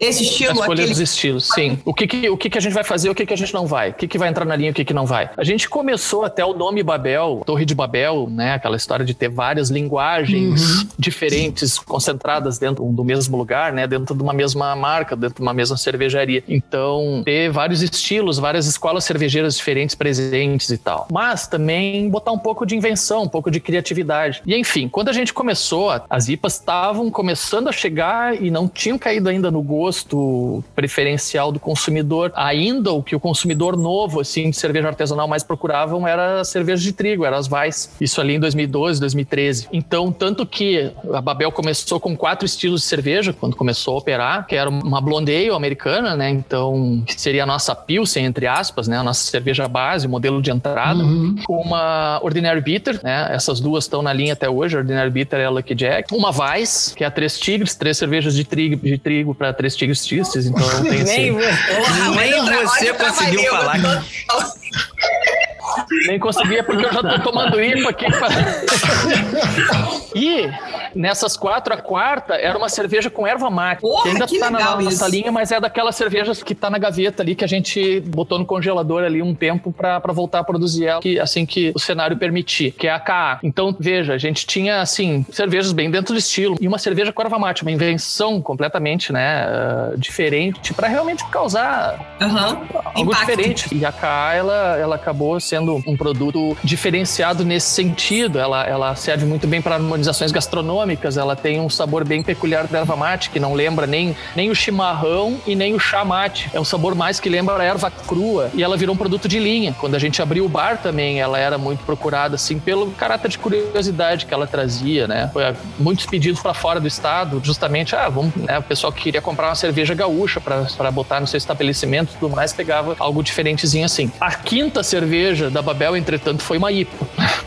esse estilo? Escolher aquele... os estilos, sim. O que que, o que que a gente vai fazer, o que que a gente não vai? O que que vai entrar na linha, o que que não vai? A gente começou até o nome Babel, Torre de Babel, né, aquela história de ter várias linguagens uhum. diferentes concentradas dentro do mesmo lugar, né, dentro de uma mesma marca, dentro de uma mesma cervejaria. Então, ter vários estilos, várias escolas cervejeiras diferentes presentes e tal. Mas também botar um pouco de invenção, um pouco de criatividade. E enfim, quando a gente começou, as IPAs estavam começando a chegar e não tinham caído ainda no gosto preferencial do consumidor. Ainda o que o consumidor novo, assim, de cerveja artesanal mais procuravam era cerveja de trigo, era as Weiss. Isso ali em 2012, 2013. Então, tanto que a Babel começou com quatro estilos de cerveja quando começou a operar, que era uma blonde ale americana, né? Então, que seria a nossa Pilsen, entre aspas, né? A nossa cerveja base, modelo de entrada, uhum. com uma Ordinary Bitter, né? Essas duas estão na linha até hoje, Ordinary Bitter e a Lucky Jack. Uma Weiss, que é a Três Tigres, três cervejas de trigo, de trigo para Três Tigres tristes, então tem (laughs) Nem, esse... nem você conseguiu falar. Nem conseguia porque eu já tô tomando IPA aqui. Pra... e nessas quatro, a quarta era uma cerveja com erva mate. Porra, que ainda que tá na nossa isso. linha, mas é daquelas cervejas que tá na gaveta ali que a gente botou no congelador ali um tempo para voltar a produzir ela que, assim que o cenário permitir, que é a KA. Então, veja, a gente tinha assim, cervejas bem dentro do estilo e uma cerveja com erva mate, uma invenção completamente, né, uh, diferente para realmente causar uhum. algo Impacto. diferente. E a KA ela ela acabou sendo um produto diferenciado nesse sentido. Ela, ela serve muito bem para harmonizações gastronômicas, ela tem um sabor bem peculiar da erva mate, que não lembra nem, nem o chimarrão e nem o chá mate. É um sabor mais que lembra a erva crua. E ela virou um produto de linha. Quando a gente abriu o bar também, ela era muito procurada, assim, pelo caráter de curiosidade que ela trazia, né? Foi ah, muitos pedidos para fora do estado, justamente, ah, vamos, né? O pessoal que queria comprar uma cerveja gaúcha para botar no seu estabelecimento e tudo mais, pegava algo diferentezinho assim. A quinta cerveja da Babel, entretanto, foi uma IPA.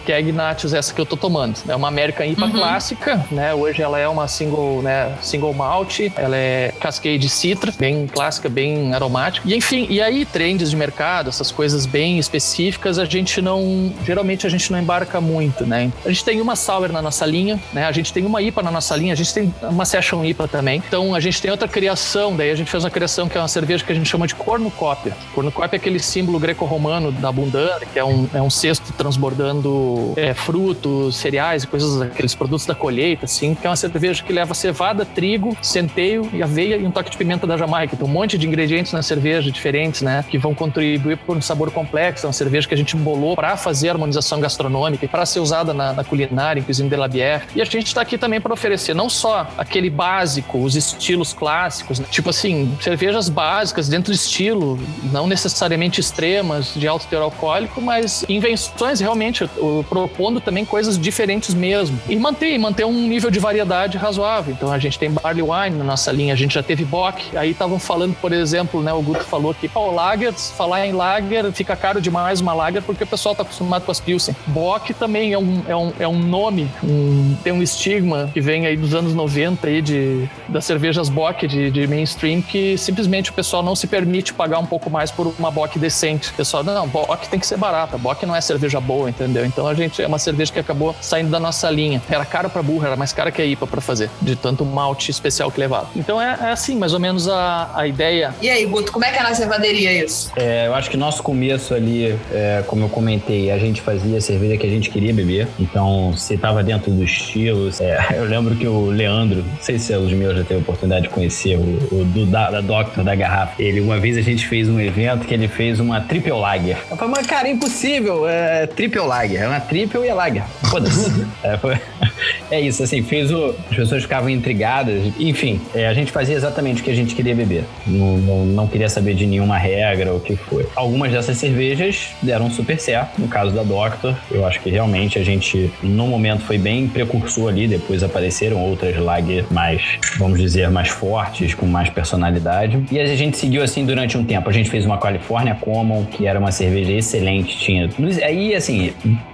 Que é a Ignatius, essa que eu tô tomando. É uma American IPA Uhum. clássica, né? Hoje ela é uma single, né, single malt, ela é Cascade Citra, bem clássica, bem aromática. E enfim, e aí trends de mercado, essas coisas bem específicas, a gente não, geralmente a gente não embarca muito, né? A gente tem uma sour na nossa linha, né? A gente tem uma IPA na nossa linha, a gente tem uma session IPA também. Então a gente tem outra criação, daí a gente fez uma criação que é uma cerveja que a gente chama de cornucópia. Cornucópia é aquele símbolo greco-romano da abundância, que é um, é um cesto transbordando é, frutos, cereais e coisas, aqueles produtos da colheita, assim, que é uma cerveja que leva cevada, trigo, centeio e aveia e um toque de pimenta da Jamaica. Tem um monte de ingredientes na cerveja diferentes, né, que vão contribuir para um sabor complexo. É uma cerveja que a gente bolou para fazer harmonização gastronômica e para ser usada na, na culinária, em de la bière. E a gente está aqui também para oferecer não só aquele básico, os estilos clássicos, né? tipo assim, cervejas básicas dentro do estilo, não necessariamente extremas, de alto teor alcoólico, mas invenções realmente, o- propondo também coisas diferentes mesmo. E manter, manter um nível de variedade razoável. Então a gente tem barley wine na nossa linha, a gente já teve bock, aí estavam falando, por exemplo, né, o Guto falou que, pô, lagers, falar em lager, fica caro demais uma lager porque o pessoal tá acostumado com as pilsen. Bock também é um, é um, é um nome, um- tem um estigma que vem aí dos anos 90 aí de, das cervejas Bock de, de mainstream que simplesmente o pessoal não se permite pagar um pouco mais por uma Bock decente. O pessoal, não, Bock tem que ser barata, Bock não é cerveja boa, entendeu? Então a gente é uma cerveja que acabou saindo da nossa linha. Era caro pra burra, era mais cara que a IPA pra fazer, de tanto malte especial que levava. Então é, é assim, mais ou menos a, a ideia. E aí, Guto, como é que é na cevaderia isso? É, eu acho que nosso começo ali, é, como eu comentei, a gente fazia a cerveja que a gente queria beber. Então, se tava dentro do estilo. é, (laughs) eu lembro que o Leandro, não sei se os meus já teve a oportunidade de conhecer, o, o do, da, da Doctor da garrafa. Ele, uma vez a gente fez um evento que ele fez uma triple lager. Eu falei, mas cara, é impossível. É triple lager. É uma triple e é lager. Foda-se. (laughs) é, foi- (laughs) é isso, assim, fez o. As pessoas ficavam intrigadas. Enfim, é, a gente fazia exatamente o que a gente queria beber. Não, não, não queria saber de nenhuma regra ou o que foi. Algumas dessas cervejas deram super certo. No caso da Doctor, eu acho que realmente a gente, no momento, foi bem precursor ali. Depois apareceram outras lager mais, vamos dizer, mais fortes, com mais personalidade. E a gente seguiu assim durante um tempo. A gente fez uma California Common, que era uma cerveja excelente. Tinha. Aí, assim,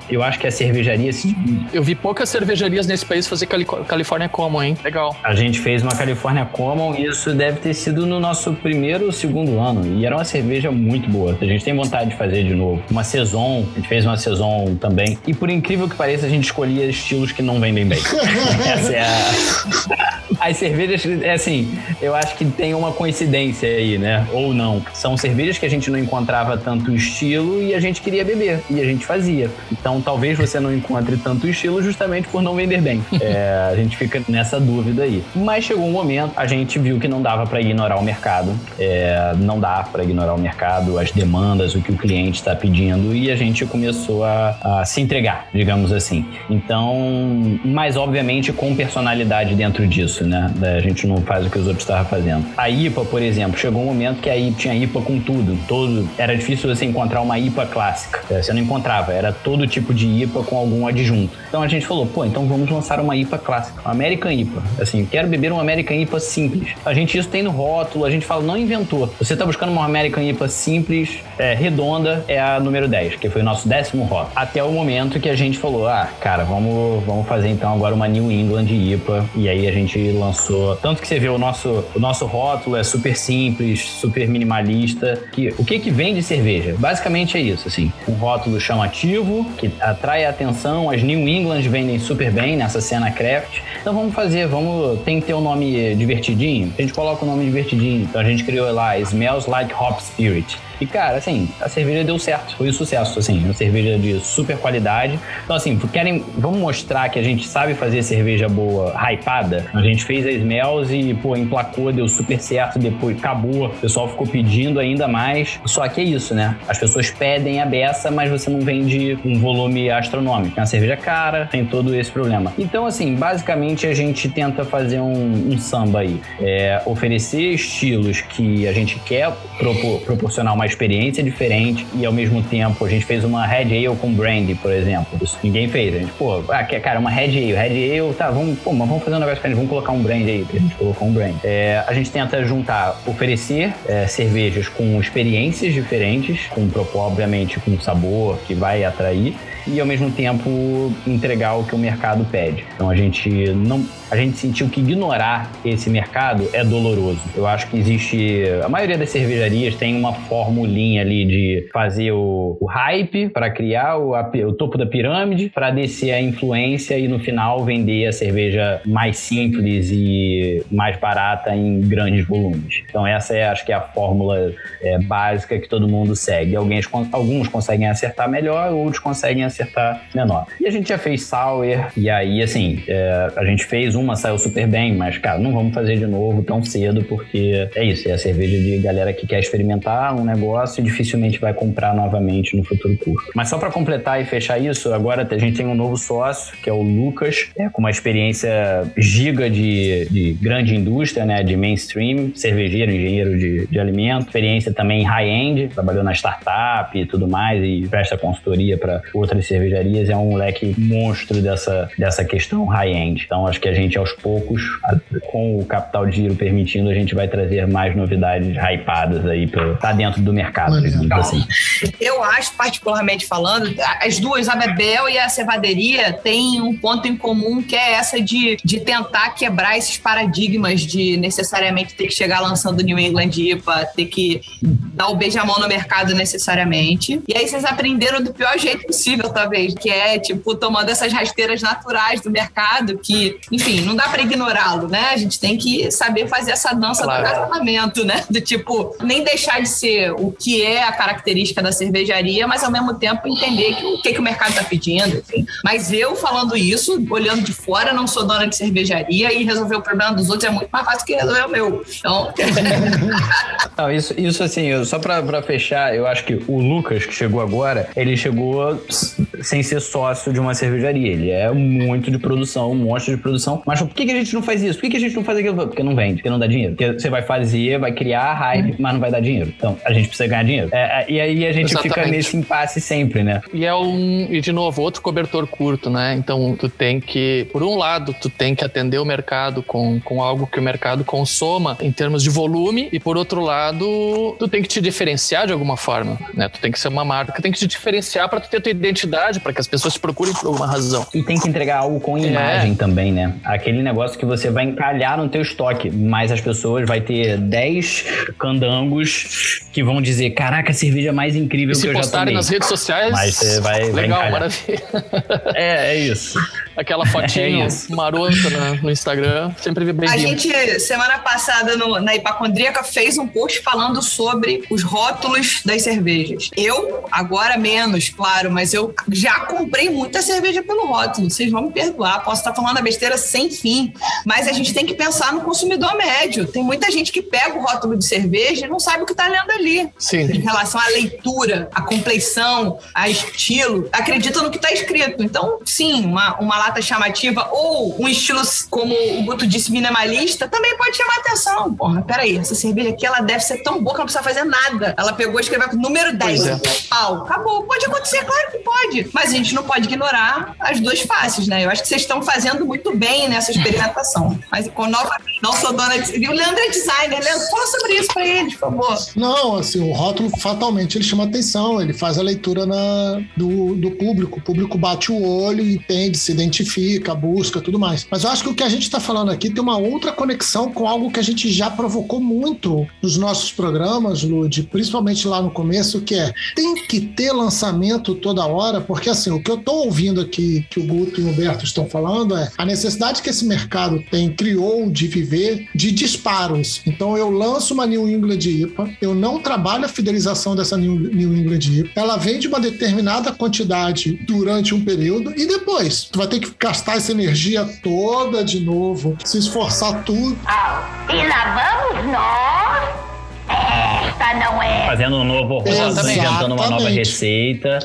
eu acho que a cervejaria Eu vi poucas cervejarias nesse país fazer Cali Califórnia Common, hein? Legal. A gente fez uma California Common e isso deve ter sido no nosso primeiro ou segundo ano. E era uma cerveja muito boa. A gente tem vontade de fazer de novo. Uma Saison, a gente fez uma Saison também. E por incrível que pareça, a gente escolhia estilos que não vendem bem. (laughs) Essa é a... (laughs) As cervejas, é assim, eu acho que tem uma coincidência aí, né? Ou não. São cervejas que a gente não encontrava tanto estilo e a gente queria beber. E a gente fazia. Então talvez você não encontre tanto estilo justamente por não vender bem. (laughs) É, a gente fica nessa dúvida aí. Mas chegou um momento, a gente viu que não dava para ignorar o mercado. É, não dá para ignorar o mercado, as demandas, o que o cliente está pedindo. E a gente começou a, a se entregar, digamos assim. Então, mas obviamente com personalidade dentro disso, né? A gente não faz o que os outros estavam fazendo. A IPA, por exemplo, chegou um momento que a IPA tinha IPA com tudo. Todo, era difícil você encontrar uma IPA clássica. É, Você não encontrava, era todo tipo de IPA com algum adjunto. Então a gente falou, pô, então vamos lançar uma IPA clássica, uma American IPA. Assim, quero beber uma American IPA simples. A gente isso tem no rótulo, a gente fala, não inventou. Você tá buscando uma American IPA simples, é, redonda, é a número 10, que foi o nosso décimo rótulo. Até o momento que a gente falou, ah, cara, vamos, vamos fazer então agora uma New England IPA. E aí a gente lançou. Tanto que você vê o nosso, o nosso rótulo é super simples, super minimalista. Que, o que que vem de cerveja? Basicamente é isso, assim. Um rótulo chamativo, que atrai a atenção. As New England vendem super bem nessa cena craft. Então vamos fazer, vamos. Tem que ter um nome divertidinho. A gente coloca o nome divertidinho. Então a gente criou lá Smells Like Hop Spirit. E, cara, assim, a cerveja deu certo. Foi um sucesso, assim. Uma cerveja de super qualidade. Então, assim, querem... Vamos mostrar que a gente sabe fazer cerveja boa, hypada? A gente fez a Smells e, pô, emplacou, deu super certo. Depois acabou. O pessoal ficou pedindo ainda mais. Só que é isso, né? As pessoas pedem a beça, mas você não vende um volume astronômico. É uma cerveja cara, tem todo esse problema. Então, assim, basicamente a gente tenta fazer um, um samba aí. É, oferecer estilos que a gente quer propor- proporcionar uma experiência diferente e ao mesmo tempo a gente fez uma Red Ale com brandy, por exemplo. Isso ninguém fez. A gente, pô, ah, cara, uma Red Ale. Red Ale, tá, vamos, pô, mas vamos fazer um negócio diferente, vamos colocar um brandy aí. A gente colocou um brandy. É, a gente tenta juntar, oferecer é, cervejas com experiências diferentes, com obviamente, com sabor que vai atrair e ao mesmo tempo entregar o que o mercado pede. Então a gente não a gente sentiu que ignorar esse mercado é doloroso. Eu acho que existe. A maioria das cervejarias tem uma formulinha ali de fazer o, o hype para criar o, a, o, topo da pirâmide, para descer a influência e no final vender a cerveja mais simples e mais barata em grandes volumes. Então, essa é, acho que é a fórmula é, básica que todo mundo segue. Alguns, alguns conseguem acertar melhor, outros conseguem acertar menor. E a gente já fez sour, e aí, assim, é, a gente fez uma saiu super bem, mas, cara, não vamos fazer de novo tão cedo, porque é isso, é a cerveja de galera que quer experimentar um negócio e dificilmente vai comprar novamente no futuro curto. Mas só para completar e fechar isso, agora a gente tem um novo sócio, que é o Lucas, é, com uma experiência giga de, de grande indústria, né, de mainstream, cervejeiro, engenheiro de, de alimento, experiência também high-end, trabalhou na startup e tudo mais, e presta consultoria para outras cervejarias, é um moleque monstro dessa, dessa questão high-end. Então, acho que a gente gente aos poucos, com o capital de giro permitindo, a gente vai trazer mais novidades hypadas aí para tá dentro do mercado, assim. Eu acho, particularmente falando, as duas, a Bebel e a Cevaderia, têm um ponto em comum que é essa de, de tentar quebrar esses paradigmas de necessariamente ter que chegar lançando New England IPA, ter que dar o beijamão no mercado necessariamente. E aí vocês aprenderam do pior jeito possível, talvez, que é, tipo, tomando essas rasteiras naturais do mercado, que, enfim, não dá para ignorá-lo, né? A gente tem que saber fazer essa dança claro. do casamento, né? Do tipo, nem deixar de ser o que é a característica da cervejaria, mas ao mesmo tempo entender que, o que, que o mercado está pedindo, enfim. Mas eu falando isso, olhando de fora, não sou dona de cervejaria e resolver o problema dos outros é muito mais fácil que resolver o meu. Então. (laughs) não, isso, isso assim, só para fechar, eu acho que o Lucas, que chegou agora, ele chegou sem ser sócio de uma cervejaria. Ele é muito de produção, um monstro de produção, mas por que, que a gente não faz isso? Por que, que a gente não faz aquilo? Porque não vende, porque não dá dinheiro. Porque você vai fazer, vai criar hype, mas não vai dar dinheiro. Então, a gente precisa ganhar dinheiro. É, é, e aí a gente Exatamente. fica nesse impasse sempre, né? E é um, e de novo, outro cobertor curto, né? Então, tu tem que, por um lado, tu tem que atender o mercado com, com algo que o mercado consoma em termos de volume, e por outro lado, tu tem que te diferenciar de alguma forma, né? Tu tem que ser uma marca, tem que te diferenciar para tu ter tua identidade, para que as pessoas te procurem por alguma razão. E tem que entregar algo com imagem é. também, né? Aquele negócio que você vai encalhar no teu estoque, mas as pessoas vai ter 10 candangos que vão dizer, caraca, a cerveja mais incrível e que eu já tomei. Se postarem nas redes sociais, mas você vai, legal, vai maravilha. (laughs) É, é isso. Aquela fotinha (laughs) é marota né, no Instagram, sempre bem A gente, semana passada, no, na Hipacondríaca, fez um post falando sobre os rótulos das cervejas. Eu, agora menos, claro, mas eu já comprei muita cerveja pelo rótulo. Vocês vão me perdoar, posso estar falando a besteira sem fim, mas a gente tem que pensar no consumidor médio. Tem muita gente que pega o rótulo de cerveja e não sabe o que está lendo ali. Sim. Em relação à leitura, à compleição, a estilo, acredita no que está escrito. Então, sim, uma, uma lata chamativa ou um estilo, como o Guto disse, minimalista, também pode chamar atenção. Porra, peraí, essa cerveja aqui, ela deve ser tão boa que não precisa fazer nada. Ela pegou e escreveu número 10. É. Pau. Acabou. Pode acontecer, claro que pode. Mas a gente não pode ignorar as duas faces, né? Eu acho que vocês estão fazendo muito bem nessa experimentação. Mas com nova, não sou dona de. E o Leandro é designer. Leandro, fala sobre isso pra ele, por favor. Não, assim, o rótulo fatalmente ele chama atenção, ele faz a leitura na, do, do público. O público bate o olho, entende, se identifica, busca, tudo mais. Mas eu acho que o que a gente está falando aqui tem uma outra conexão com algo que a gente já provocou muito nos nossos programas, Lud, principalmente lá no começo, que é tem que ter lançamento toda hora, porque assim, o que eu estou ouvindo aqui que o Guto e o Humberto estão falando é a necessidade que esse mercado tem, criou de viver de disparos. Então eu lanço uma New England IPA, eu não trabalho a fidelização dessa New, England IPA, ela vende uma determinada quantidade durante um período e depois tu vai ter que gastar essa energia toda de novo, se esforçar tudo. Oh, e lá vamos nós essa não é. Fazendo um novo rótulo, inventando uma nova receita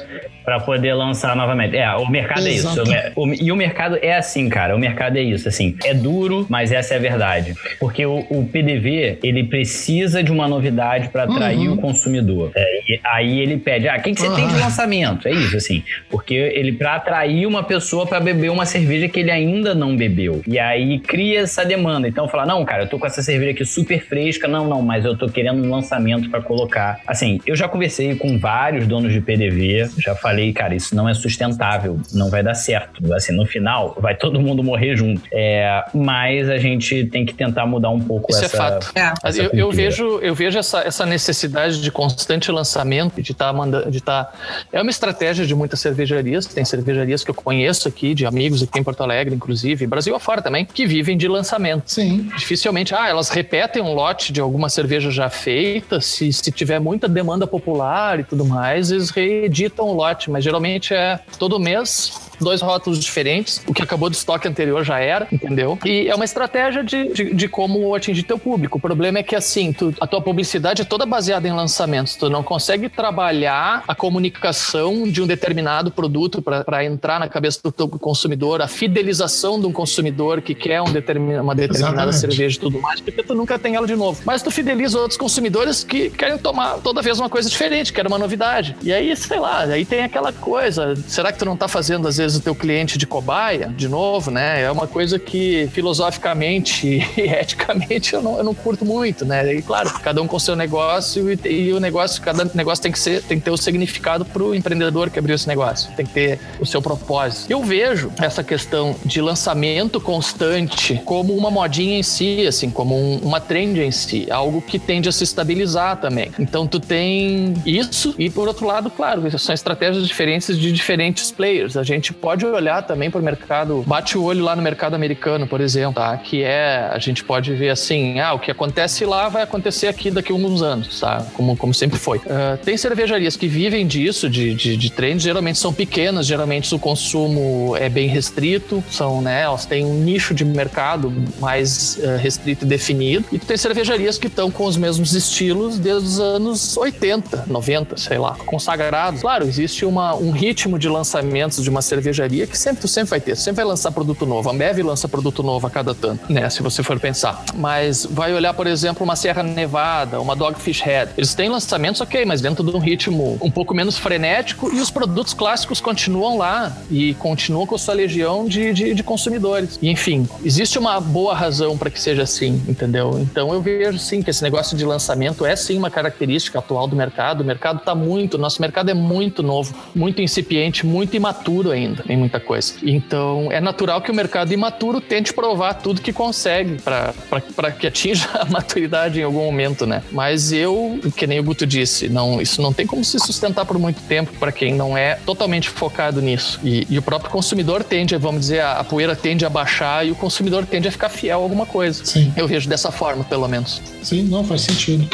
para poder lançar novamente. É, o mercado Exato. é isso. O, e o mercado é assim, cara. O mercado é isso, assim. É duro, mas essa é a verdade. Porque o, o PDV, ele precisa de uma novidade para atrair uhum. o consumidor. É, E aí ele pede, ah, o que, que você tem de Ah. lançamento? É isso, assim. Porque ele, pra atrair uma pessoa pra beber uma cerveja que ele ainda não bebeu. E aí cria essa demanda. Então fala, não, cara, eu tô com essa cerveja aqui super fresca. Não, não, mas eu tô querendo um lançamento colocar. Assim, eu já conversei com vários donos de PDV, já falei, cara, isso não é sustentável, não vai dar certo. Assim, no final, vai todo mundo morrer junto. É, mas a gente tem que tentar mudar um pouco Isso é essa... fato. É. Mas essa eu, eu vejo, eu vejo essa, essa necessidade de constante lançamento, de estar mandando, de estar. É uma estratégia de muitas cervejarias. Tem cervejarias que eu conheço aqui, de amigos aqui em Porto Alegre, inclusive, Brasil afora também, que vivem de lançamento. Sim. Dificilmente, ah, elas repetem um lote de alguma cerveja já feita, se, se tiver muita demanda popular e tudo mais, eles reeditam o lote, mas geralmente é todo mês, dois rótulos diferentes, o que acabou do estoque anterior já era, entendeu? E é uma estratégia de, de, de como atingir teu público. O problema é que, assim, tu- a tua publicidade é toda baseada em lançamentos, tu não consegue trabalhar a comunicação de um determinado produto para entrar na cabeça do teu consumidor, a fidelização de um consumidor que quer um determin, uma determinada Exatamente. cerveja e tudo mais, porque tu nunca tem ela de novo. Mas tu fideliza outros consumidores que querem tomar toda vez uma coisa diferente, querem uma novidade. E aí, sei lá, aí tem aquela coisa, será que tu não tá fazendo às vezes o teu cliente de cobaia, de novo, né? É uma coisa que filosoficamente (laughs) e eticamente eu não, eu não curto muito, né? E claro, cada um com seu negócio e, e o negócio, cada negócio tem que ser, tem que ter o significado pro empreendedor que abriu esse negócio, tem que ter o seu propósito. Eu vejo essa questão de lançamento constante como uma modinha em si, assim, como um- uma trend em si, algo que tende a se estabilizar também. Então tu tem isso e por outro lado, claro, são estratégias diferentes de diferentes players. A gente pode olhar também para o mercado, bate o olho lá no mercado americano, por exemplo, tá? Que é, a gente pode ver assim, ah, o que acontece lá vai acontecer aqui daqui a alguns anos, tá? Como, como sempre foi. Ah, tem cervejarias que vivem disso, de, de, de trends, geralmente são pequenas, geralmente o consumo é bem restrito, são, né, elas têm um nicho de mercado mais eh, restrito e definido. E tu tem cervejarias que estão com os mesmos estilos desde os anos 80, 90, sei lá, consagrados. Claro, existe uma, um ritmo de lançamentos de uma cervejaria que sempre tu sempre vai ter, sempre vai lançar produto novo. A Ambev lança produto novo a cada tanto, né, se você for pensar. Mas vai olhar, por exemplo, uma Serra Nevada, uma Dogfish Head. Eles têm lançamentos, ok, mas dentro de um ritmo um pouco menos frenético e os produtos clássicos continuam lá e continuam com sua legião de, de, de consumidores. E, enfim, existe uma boa razão para que seja assim, entendeu? Então eu vejo sim que esse negócio de lançamento é sim uma característica atual do mercado. O mercado está muito, nosso mercado é muito novo, muito incipiente, muito imaturo ainda em muita coisa. Então é natural que o mercado imaturo tente provar tudo que consegue para que atinja (laughs) a maturidade em algum momento, né? Mas eu, que nem o Guto disse, não, isso não tem como se sustentar por muito tempo para quem não é totalmente focado nisso. E, e o próprio consumidor tende, vamos dizer, a, a poeira tende a baixar e o consumidor tende a ficar fiel a alguma coisa. Sim. Eu vejo dessa forma, pelo menos. Sim, não faz sentido.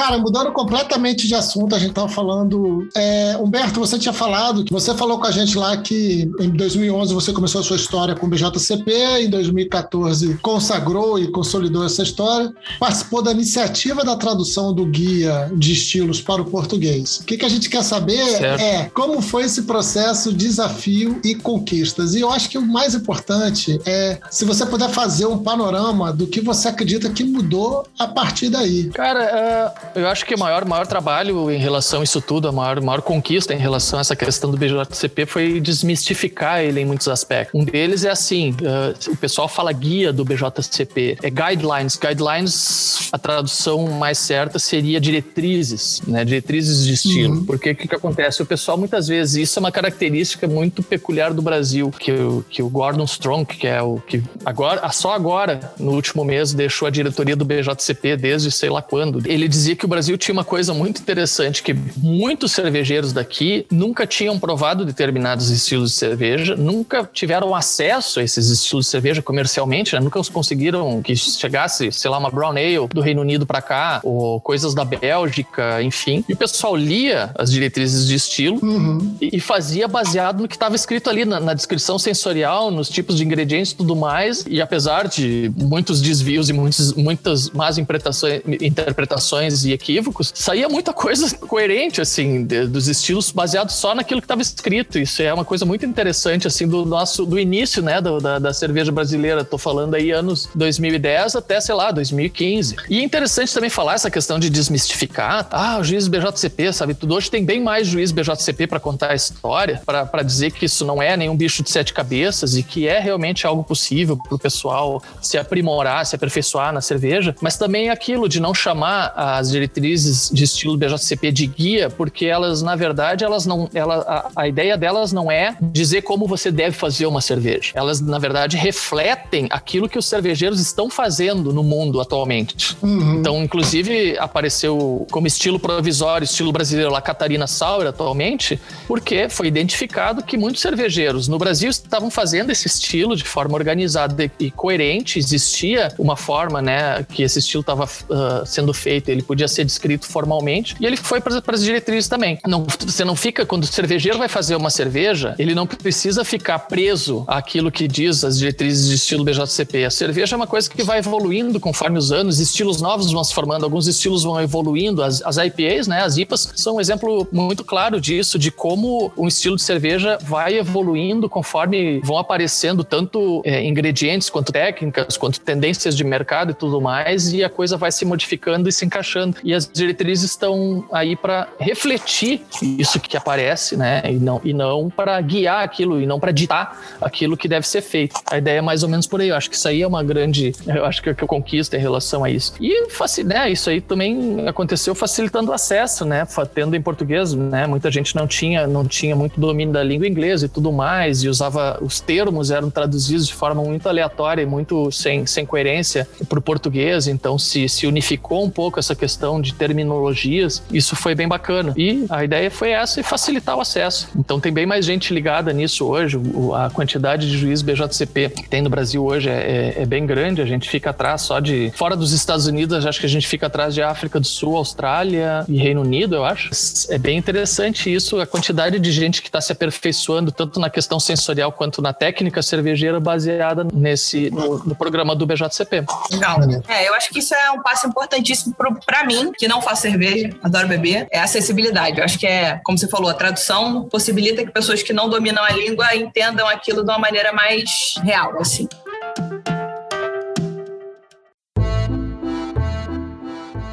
Cara, mudando completamente de assunto, a gente tava falando. é, Humberto, você tinha falado você falou com a gente lá que em 2011 você começou a sua história com o BJCP, em 2014 consagrou e consolidou essa história, participou da iniciativa da tradução do guia de estilos para o português. O que, que a gente quer saber Certo. é como foi esse processo, desafio e conquistas. E eu acho que o mais importante é se você puder fazer um panorama do que você acredita que mudou a partir daí. Cara, é, eu acho que o maior, maior trabalho em relação a isso tudo, a maior, maior conquista em relação a essa questão do BJCP foi desmistificar ele em muitos aspectos. Um deles é assim: é, o pessoal fala guia do BJCP, é guidelines. Guidelines, a tradução mais certa seria diretrizes, né? Diretrizes de estilo. Porque o que, que acontece? O pessoal muitas vezes, isso é uma característica muito peculiar do Brasil, que o, que o Gordon Strong, que é o que agora, só agora, no último mês, deixou a diretoria do BJCP desde sei lá quando. Ele dizia que o Brasil tinha uma coisa muito interessante, que muitos cervejeiros daqui nunca tinham provado determinados estilos de cerveja, nunca tiveram acesso a esses estilos de cerveja comercialmente, né? nunca os conseguiram que chegasse, sei lá, uma Brown Ale do Reino Unido para cá, ou coisas da Bélgica, enfim. E o pessoal lia as diretrizes de estilo Uhum. e e fazia baseado no que estava escrito ali na, na descrição sensorial, nos tipos de ingredientes e tudo mais. E apesar de muitos desvios e muitos, muitas más interpretações, interpretações e equívocos, saía muita coisa (laughs) coerente, assim, de, dos estilos baseados só naquilo que estava escrito. Isso é uma coisa muito interessante, assim, do nosso, do início, né, do, da, da cerveja brasileira. Tô falando aí anos 2010 até, sei lá, 2015. E é interessante também falar essa questão de desmistificar. Ah, o juiz BJCP, sabe tudo. Hoje tem bem mais juiz BJCP para contar a história, para dizer que isso não é nenhum bicho de sete cabeças e que é realmente algo possível para o pessoal se aprimorar, se aperfeiçoar na cerveja. Mas também é aquilo de não chamar as diretrizes de estilo BJCP de guia, porque elas, na verdade, elas não. Ela, a, a ideia delas não é dizer como você deve fazer uma cerveja. Elas, na verdade, refletem aquilo que os cervejeiros estão fazendo no mundo atualmente. Uhum. Então, inclusive, apareceu como estilo provisório, estilo brasileiro lá, Catarina Sauer atualmente, porque foi identificado que muitos cervejeiros no Brasil estavam fazendo esse estilo de forma organizada e coerente. Existia uma forma, né, que esse estilo estava uh, sendo feito, ele podia ser descrito formalmente, e ele foi para as diretrizes também. Não, você não fica, quando o cervejeiro vai fazer uma cerveja, ele não precisa ficar preso àquilo que diz as diretrizes de estilo BJCP. A cerveja é uma coisa que vai evoluindo conforme os anos, estilos novos vão se formando, alguns estilos vão evoluindo. As, as IPAs, né, as IPAs, são um exemplo muito claro disso, de como um estilo de cerveja vai evoluindo conforme vão aparecendo tanto é, ingredientes quanto técnicas, quanto tendências de mercado e tudo mais, e a coisa vai se modificando e se encaixando. E as diretrizes estão aí para refletir isso que aparece, né? E não, e não para guiar aquilo, e não para ditar aquilo que deve ser feito. A ideia é mais ou menos por aí. Eu acho que isso aí é uma grande. (laughs) Eu acho que, que eu conquisto em relação a isso. E né, isso aí também aconteceu facilitando o acesso, né? Tendo em português, né? Muita gente não tinha, não tinha muito domínio da língua inglesa e tudo mais, e usava os termos eram traduzidos de forma muito aleatória e muito sem, sem coerência para o português. Então se, se unificou um pouco essa questão de terminologias. Isso foi bem bacana. E a ideia foi essa e facilitar o acesso. Então tem bem mais gente ligada nisso hoje. A quantidade de juízes BJCP que tem no Brasil hoje é, é, é, bem grande. A gente fica atrás só de. Fora dos Estados Unidos, acho que a gente fica atrás de África do Sul, Austrália e Reino Unido, eu acho. É bem interessante isso, a quantidade de gente que está se aperfeiçoando, tanto na questão sensorial quanto na técnica cervejeira, baseada nesse no, no programa do BJCP. Legal. É, eu acho que isso é um passo importantíssimo para mim, que não faço cerveja, adoro beber, é acessibilidade. Eu acho que é, como você falou, a tradução possibilita que pessoas que não dominam a língua entendam aquilo de uma maneira mais real, assim.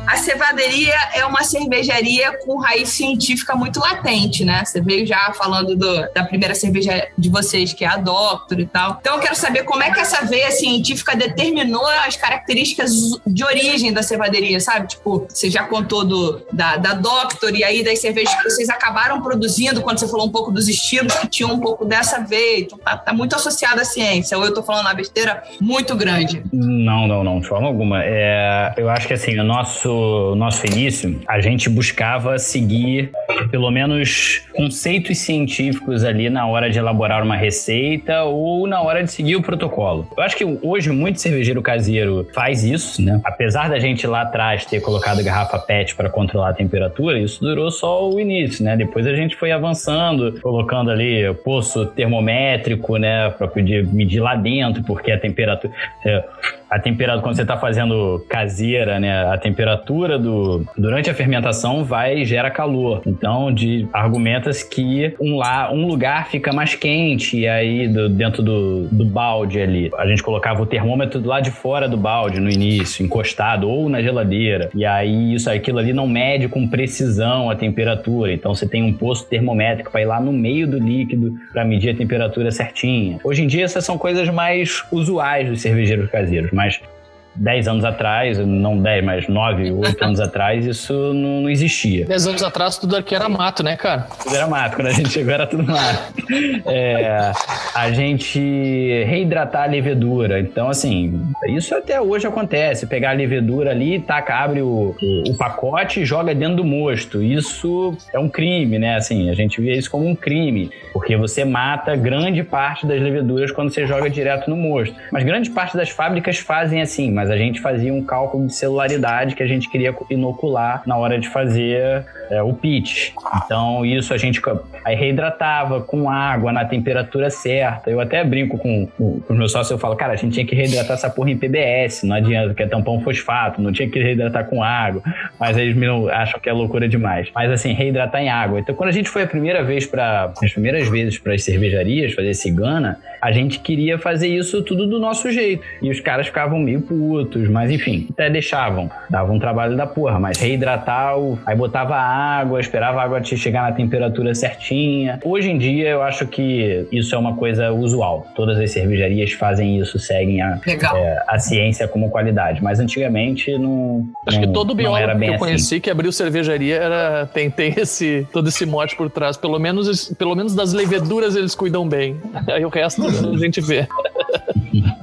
A cevaderia é uma cervejaria com raiz científica muito latente, né? Você veio já falando do, da primeira cerveja de vocês, que é a Doctor e tal. Então eu quero saber como é que essa veia científica determinou as características de origem da cevaderia, sabe? Tipo, você já contou do, da, da Doctor e aí das cervejas que vocês acabaram produzindo, quando você falou um pouco dos estilos que tinham um pouco dessa veia. Então tá, tá muito associado à ciência. Ou eu tô falando uma besteira muito grande? Não, não, não, de forma alguma. É, eu acho que assim, o nosso nosso início, a gente buscava seguir pelo menos conceitos científicos ali na hora de elaborar uma receita ou na hora de seguir o protocolo. Eu acho que hoje muito cervejeiro caseiro faz isso, né? Apesar da gente lá atrás ter colocado garrafa PET para controlar a temperatura, isso durou só o início, né? Depois a gente foi avançando, colocando ali poço termométrico, né, para poder medir lá dentro, porque a temperatura a temperatura quando você está fazendo caseira, né, a temperatura do durante a fermentação vai gera calor. Então, de argumentas que um lá um lugar fica mais quente e aí do, dentro do, do balde ali, a gente colocava o termômetro lado de fora do balde no início, encostado ou na geladeira. E aí isso aquilo ali não mede com precisão a temperatura. Então você tem um posto termométrico para ir lá no meio do líquido para medir a temperatura certinha. Hoje em dia essas são coisas mais usuais dos cervejeiros caseiros mas 10 anos atrás, não 10, mas 9, 8 anos atrás, isso não, não, existia. 10 anos atrás tudo aqui era mato, né, cara? Tudo era mato, quando a gente chegou era tudo mato. É, a gente reidratar a levedura. Então, assim, isso até hoje acontece. Pegar a levedura ali, taca, abre o, o, o pacote e joga dentro do mosto. Isso é um crime, né? Assim, a gente vê isso como um crime, porque você mata grande parte das leveduras quando você joga direto no mosto. Mas grande parte das fábricas fazem assim, mas mas a gente fazia um cálculo de celularidade que a gente queria inocular na hora de fazer é, o pitch. Então, isso a gente aí reidratava com água na temperatura certa. Eu até brinco com, com, os meus sócios, eu falo, cara, a gente tinha que reidratar essa porra em PBS, não adianta, que é tampão fosfato, não tinha que reidratar com água. Mas eles me acham que é loucura demais. Mas assim, reidratar em água. Então, quando a gente foi a primeira vez para as primeiras vezes para as cervejarias fazer cigana, a gente queria fazer isso tudo do nosso jeito. E os caras ficavam meio putos, mas enfim, até deixavam. Dava um trabalho da porra, mas reidratar, o... aí botava água, esperava a água chegar na temperatura certinha. Hoje em dia, eu acho que isso é uma coisa usual. Todas as cervejarias fazem isso, seguem a, é, a ciência como qualidade. Mas antigamente não. Acho não, que todo biólogo que eu assim. conheci que abriu cervejaria era, tem, tem esse, todo esse mote por trás. Pelo menos, pelo menos das leveduras eles cuidam bem. Aí o resto a gente vê.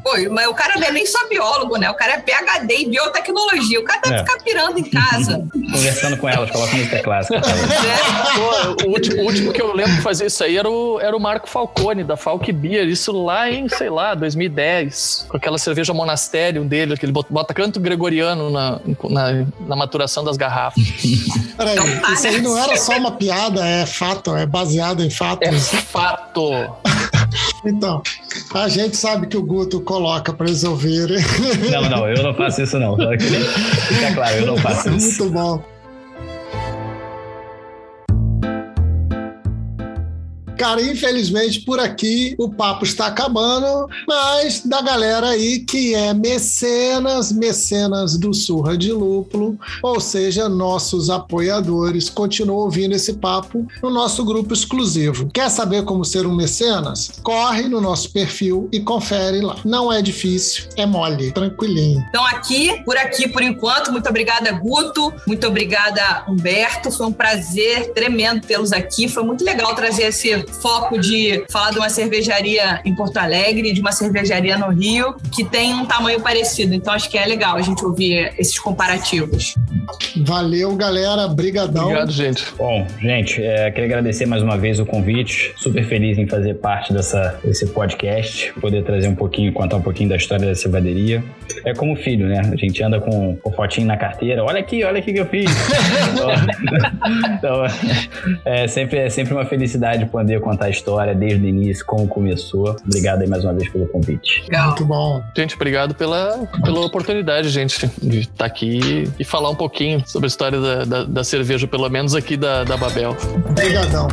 Pô, mas o cara não é nem só biólogo, né? O cara é PHD em biotecnologia. O cara deve é. ficar pirando em casa. Conversando com elas, coloca música clássica. Pô, o, último, o, último, que eu lembro de fazer isso aí era o, era o Marco Falcone, da Falk Beer. Isso lá em, sei lá, 2010. Com aquela cerveja monastério dele, que ele bota canto gregoriano na, na, na maturação das garrafas. Peraí, isso aí não era só uma piada, é fato, é baseado em fatos. É fato. Então, a gente sabe que o Guto coloca para eles ouvirem. Não, não, eu não faço isso não. (laughs) Fica claro, eu não faço isso. Muito bom. Cara, infelizmente por aqui o papo está acabando, mas da galera aí que é mecenas, mecenas do Surra de Lúpulo, ou seja, nossos apoiadores, continuam ouvindo esse papo no nosso grupo exclusivo. Quer saber como ser um mecenas? Corre no nosso perfil e confere lá. Não é difícil, é mole, tranquilinho. Então aqui, por aqui, por enquanto, muito obrigada Guto, muito obrigada Humberto, foi um prazer tremendo tê-los aqui, foi muito legal trazer esse foco de falar de uma cervejaria em Porto Alegre, de uma cervejaria no Rio, que tem um tamanho parecido. Então acho que é legal a gente ouvir esses comparativos. Valeu, galera. Brigadão. Obrigado, gente. Bom, gente, é, queria agradecer mais uma vez o convite. Super feliz em fazer parte dessa, desse podcast, poder trazer um pouquinho, contar um pouquinho da história da cervejaria. É como filho, né? A gente anda com o fotinho na carteira. Olha aqui, olha aqui que eu fiz. (laughs) (laughs) então, é sempre, é sempre uma felicidade poder contar a história desde o início, como começou. Obrigado aí mais uma vez pelo convite. Muito bom. Gente, obrigado pela, pela oportunidade, gente, de estar aqui e falar um pouquinho sobre a história da, da, da cerveja, pelo menos aqui da, da Babel. Obrigadão.